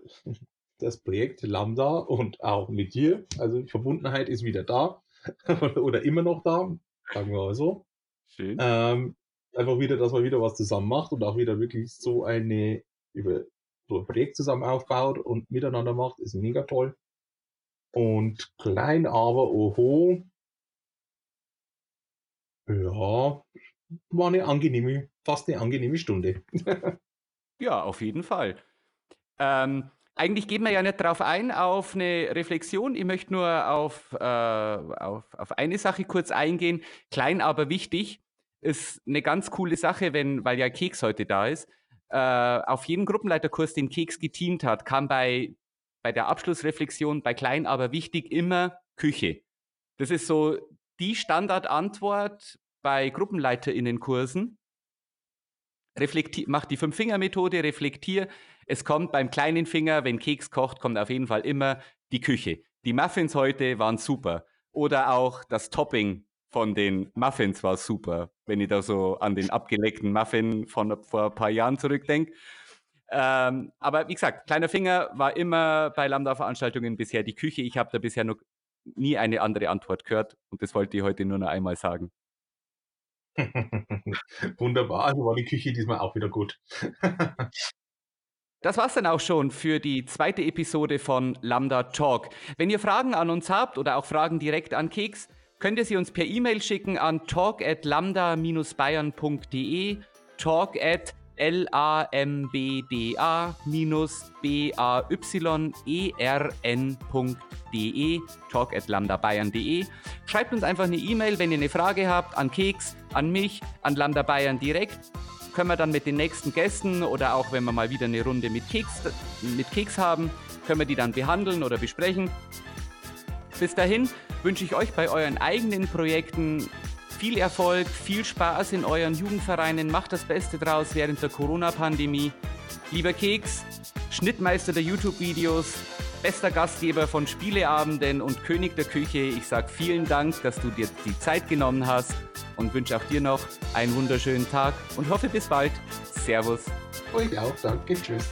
das Projekt Lambda und auch mit dir. Also Verbundenheit ist wieder da [LAUGHS] oder immer noch da, sagen wir mal so. Schön. Ähm, einfach wieder, dass man wieder was zusammen macht und auch wieder wirklich so eine über so ein Projekt zusammen aufbaut und miteinander macht, ist mega toll. Und klein aber oho, ja, war eine angenehme, fast eine angenehme Stunde. [LAUGHS] ja, auf jeden Fall. Ähm, eigentlich gehen wir ja nicht darauf ein, auf eine Reflexion. Ich möchte nur auf, äh, auf, auf eine Sache kurz eingehen. Klein, aber wichtig. Ist eine ganz coole Sache, wenn, weil ja Keks heute da ist. Äh, auf jedem Gruppenleiterkurs, den Keks geteamt hat, kam bei, bei der Abschlussreflexion bei Klein, aber wichtig immer Küche. Das ist so die Standardantwort bei GruppenleiterInnenkursen. Reflektier, mach die Fünf-Finger-Methode, reflektier. Es kommt beim kleinen Finger, wenn Keks kocht, kommt auf jeden Fall immer die Küche. Die Muffins heute waren super. Oder auch das Topping von den Muffins war super, wenn ich da so an den abgeleckten Muffin von vor ein paar Jahren zurückdenke. Ähm, aber wie gesagt, kleiner Finger war immer bei Lambda-Veranstaltungen bisher die Küche. Ich habe da bisher noch nie eine andere Antwort gehört und das wollte ich heute nur noch einmal sagen. [LAUGHS] Wunderbar, also war die Küche diesmal auch wieder gut. [LAUGHS] Das war's dann auch schon für die zweite Episode von Lambda Talk. Wenn ihr Fragen an uns habt oder auch Fragen direkt an Keks, könnt ihr sie uns per E-Mail schicken an talk at lambda-bayern.de, talk at lambda-b-a-y-e-r-n.de, talk at lambdabayern.de. Schreibt uns einfach eine E-Mail, wenn ihr eine Frage habt, an Keks, an mich, an Lambda Bayern direkt. Können wir dann mit den nächsten Gästen oder auch wenn wir mal wieder eine Runde mit Keks, mit Keks haben, können wir die dann behandeln oder besprechen. Bis dahin wünsche ich euch bei euren eigenen Projekten viel Erfolg, viel Spaß in euren Jugendvereinen. Macht das Beste draus während der Corona-Pandemie. Lieber Keks, Schnittmeister der YouTube-Videos, bester Gastgeber von Spieleabenden und König der Küche. Ich sage vielen Dank, dass du dir die Zeit genommen hast und wünsche auch dir noch einen wunderschönen Tag und hoffe bis bald. Servus. Euch auch, danke, tschüss.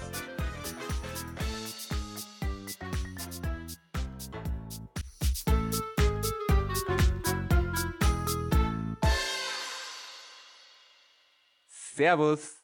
Servus.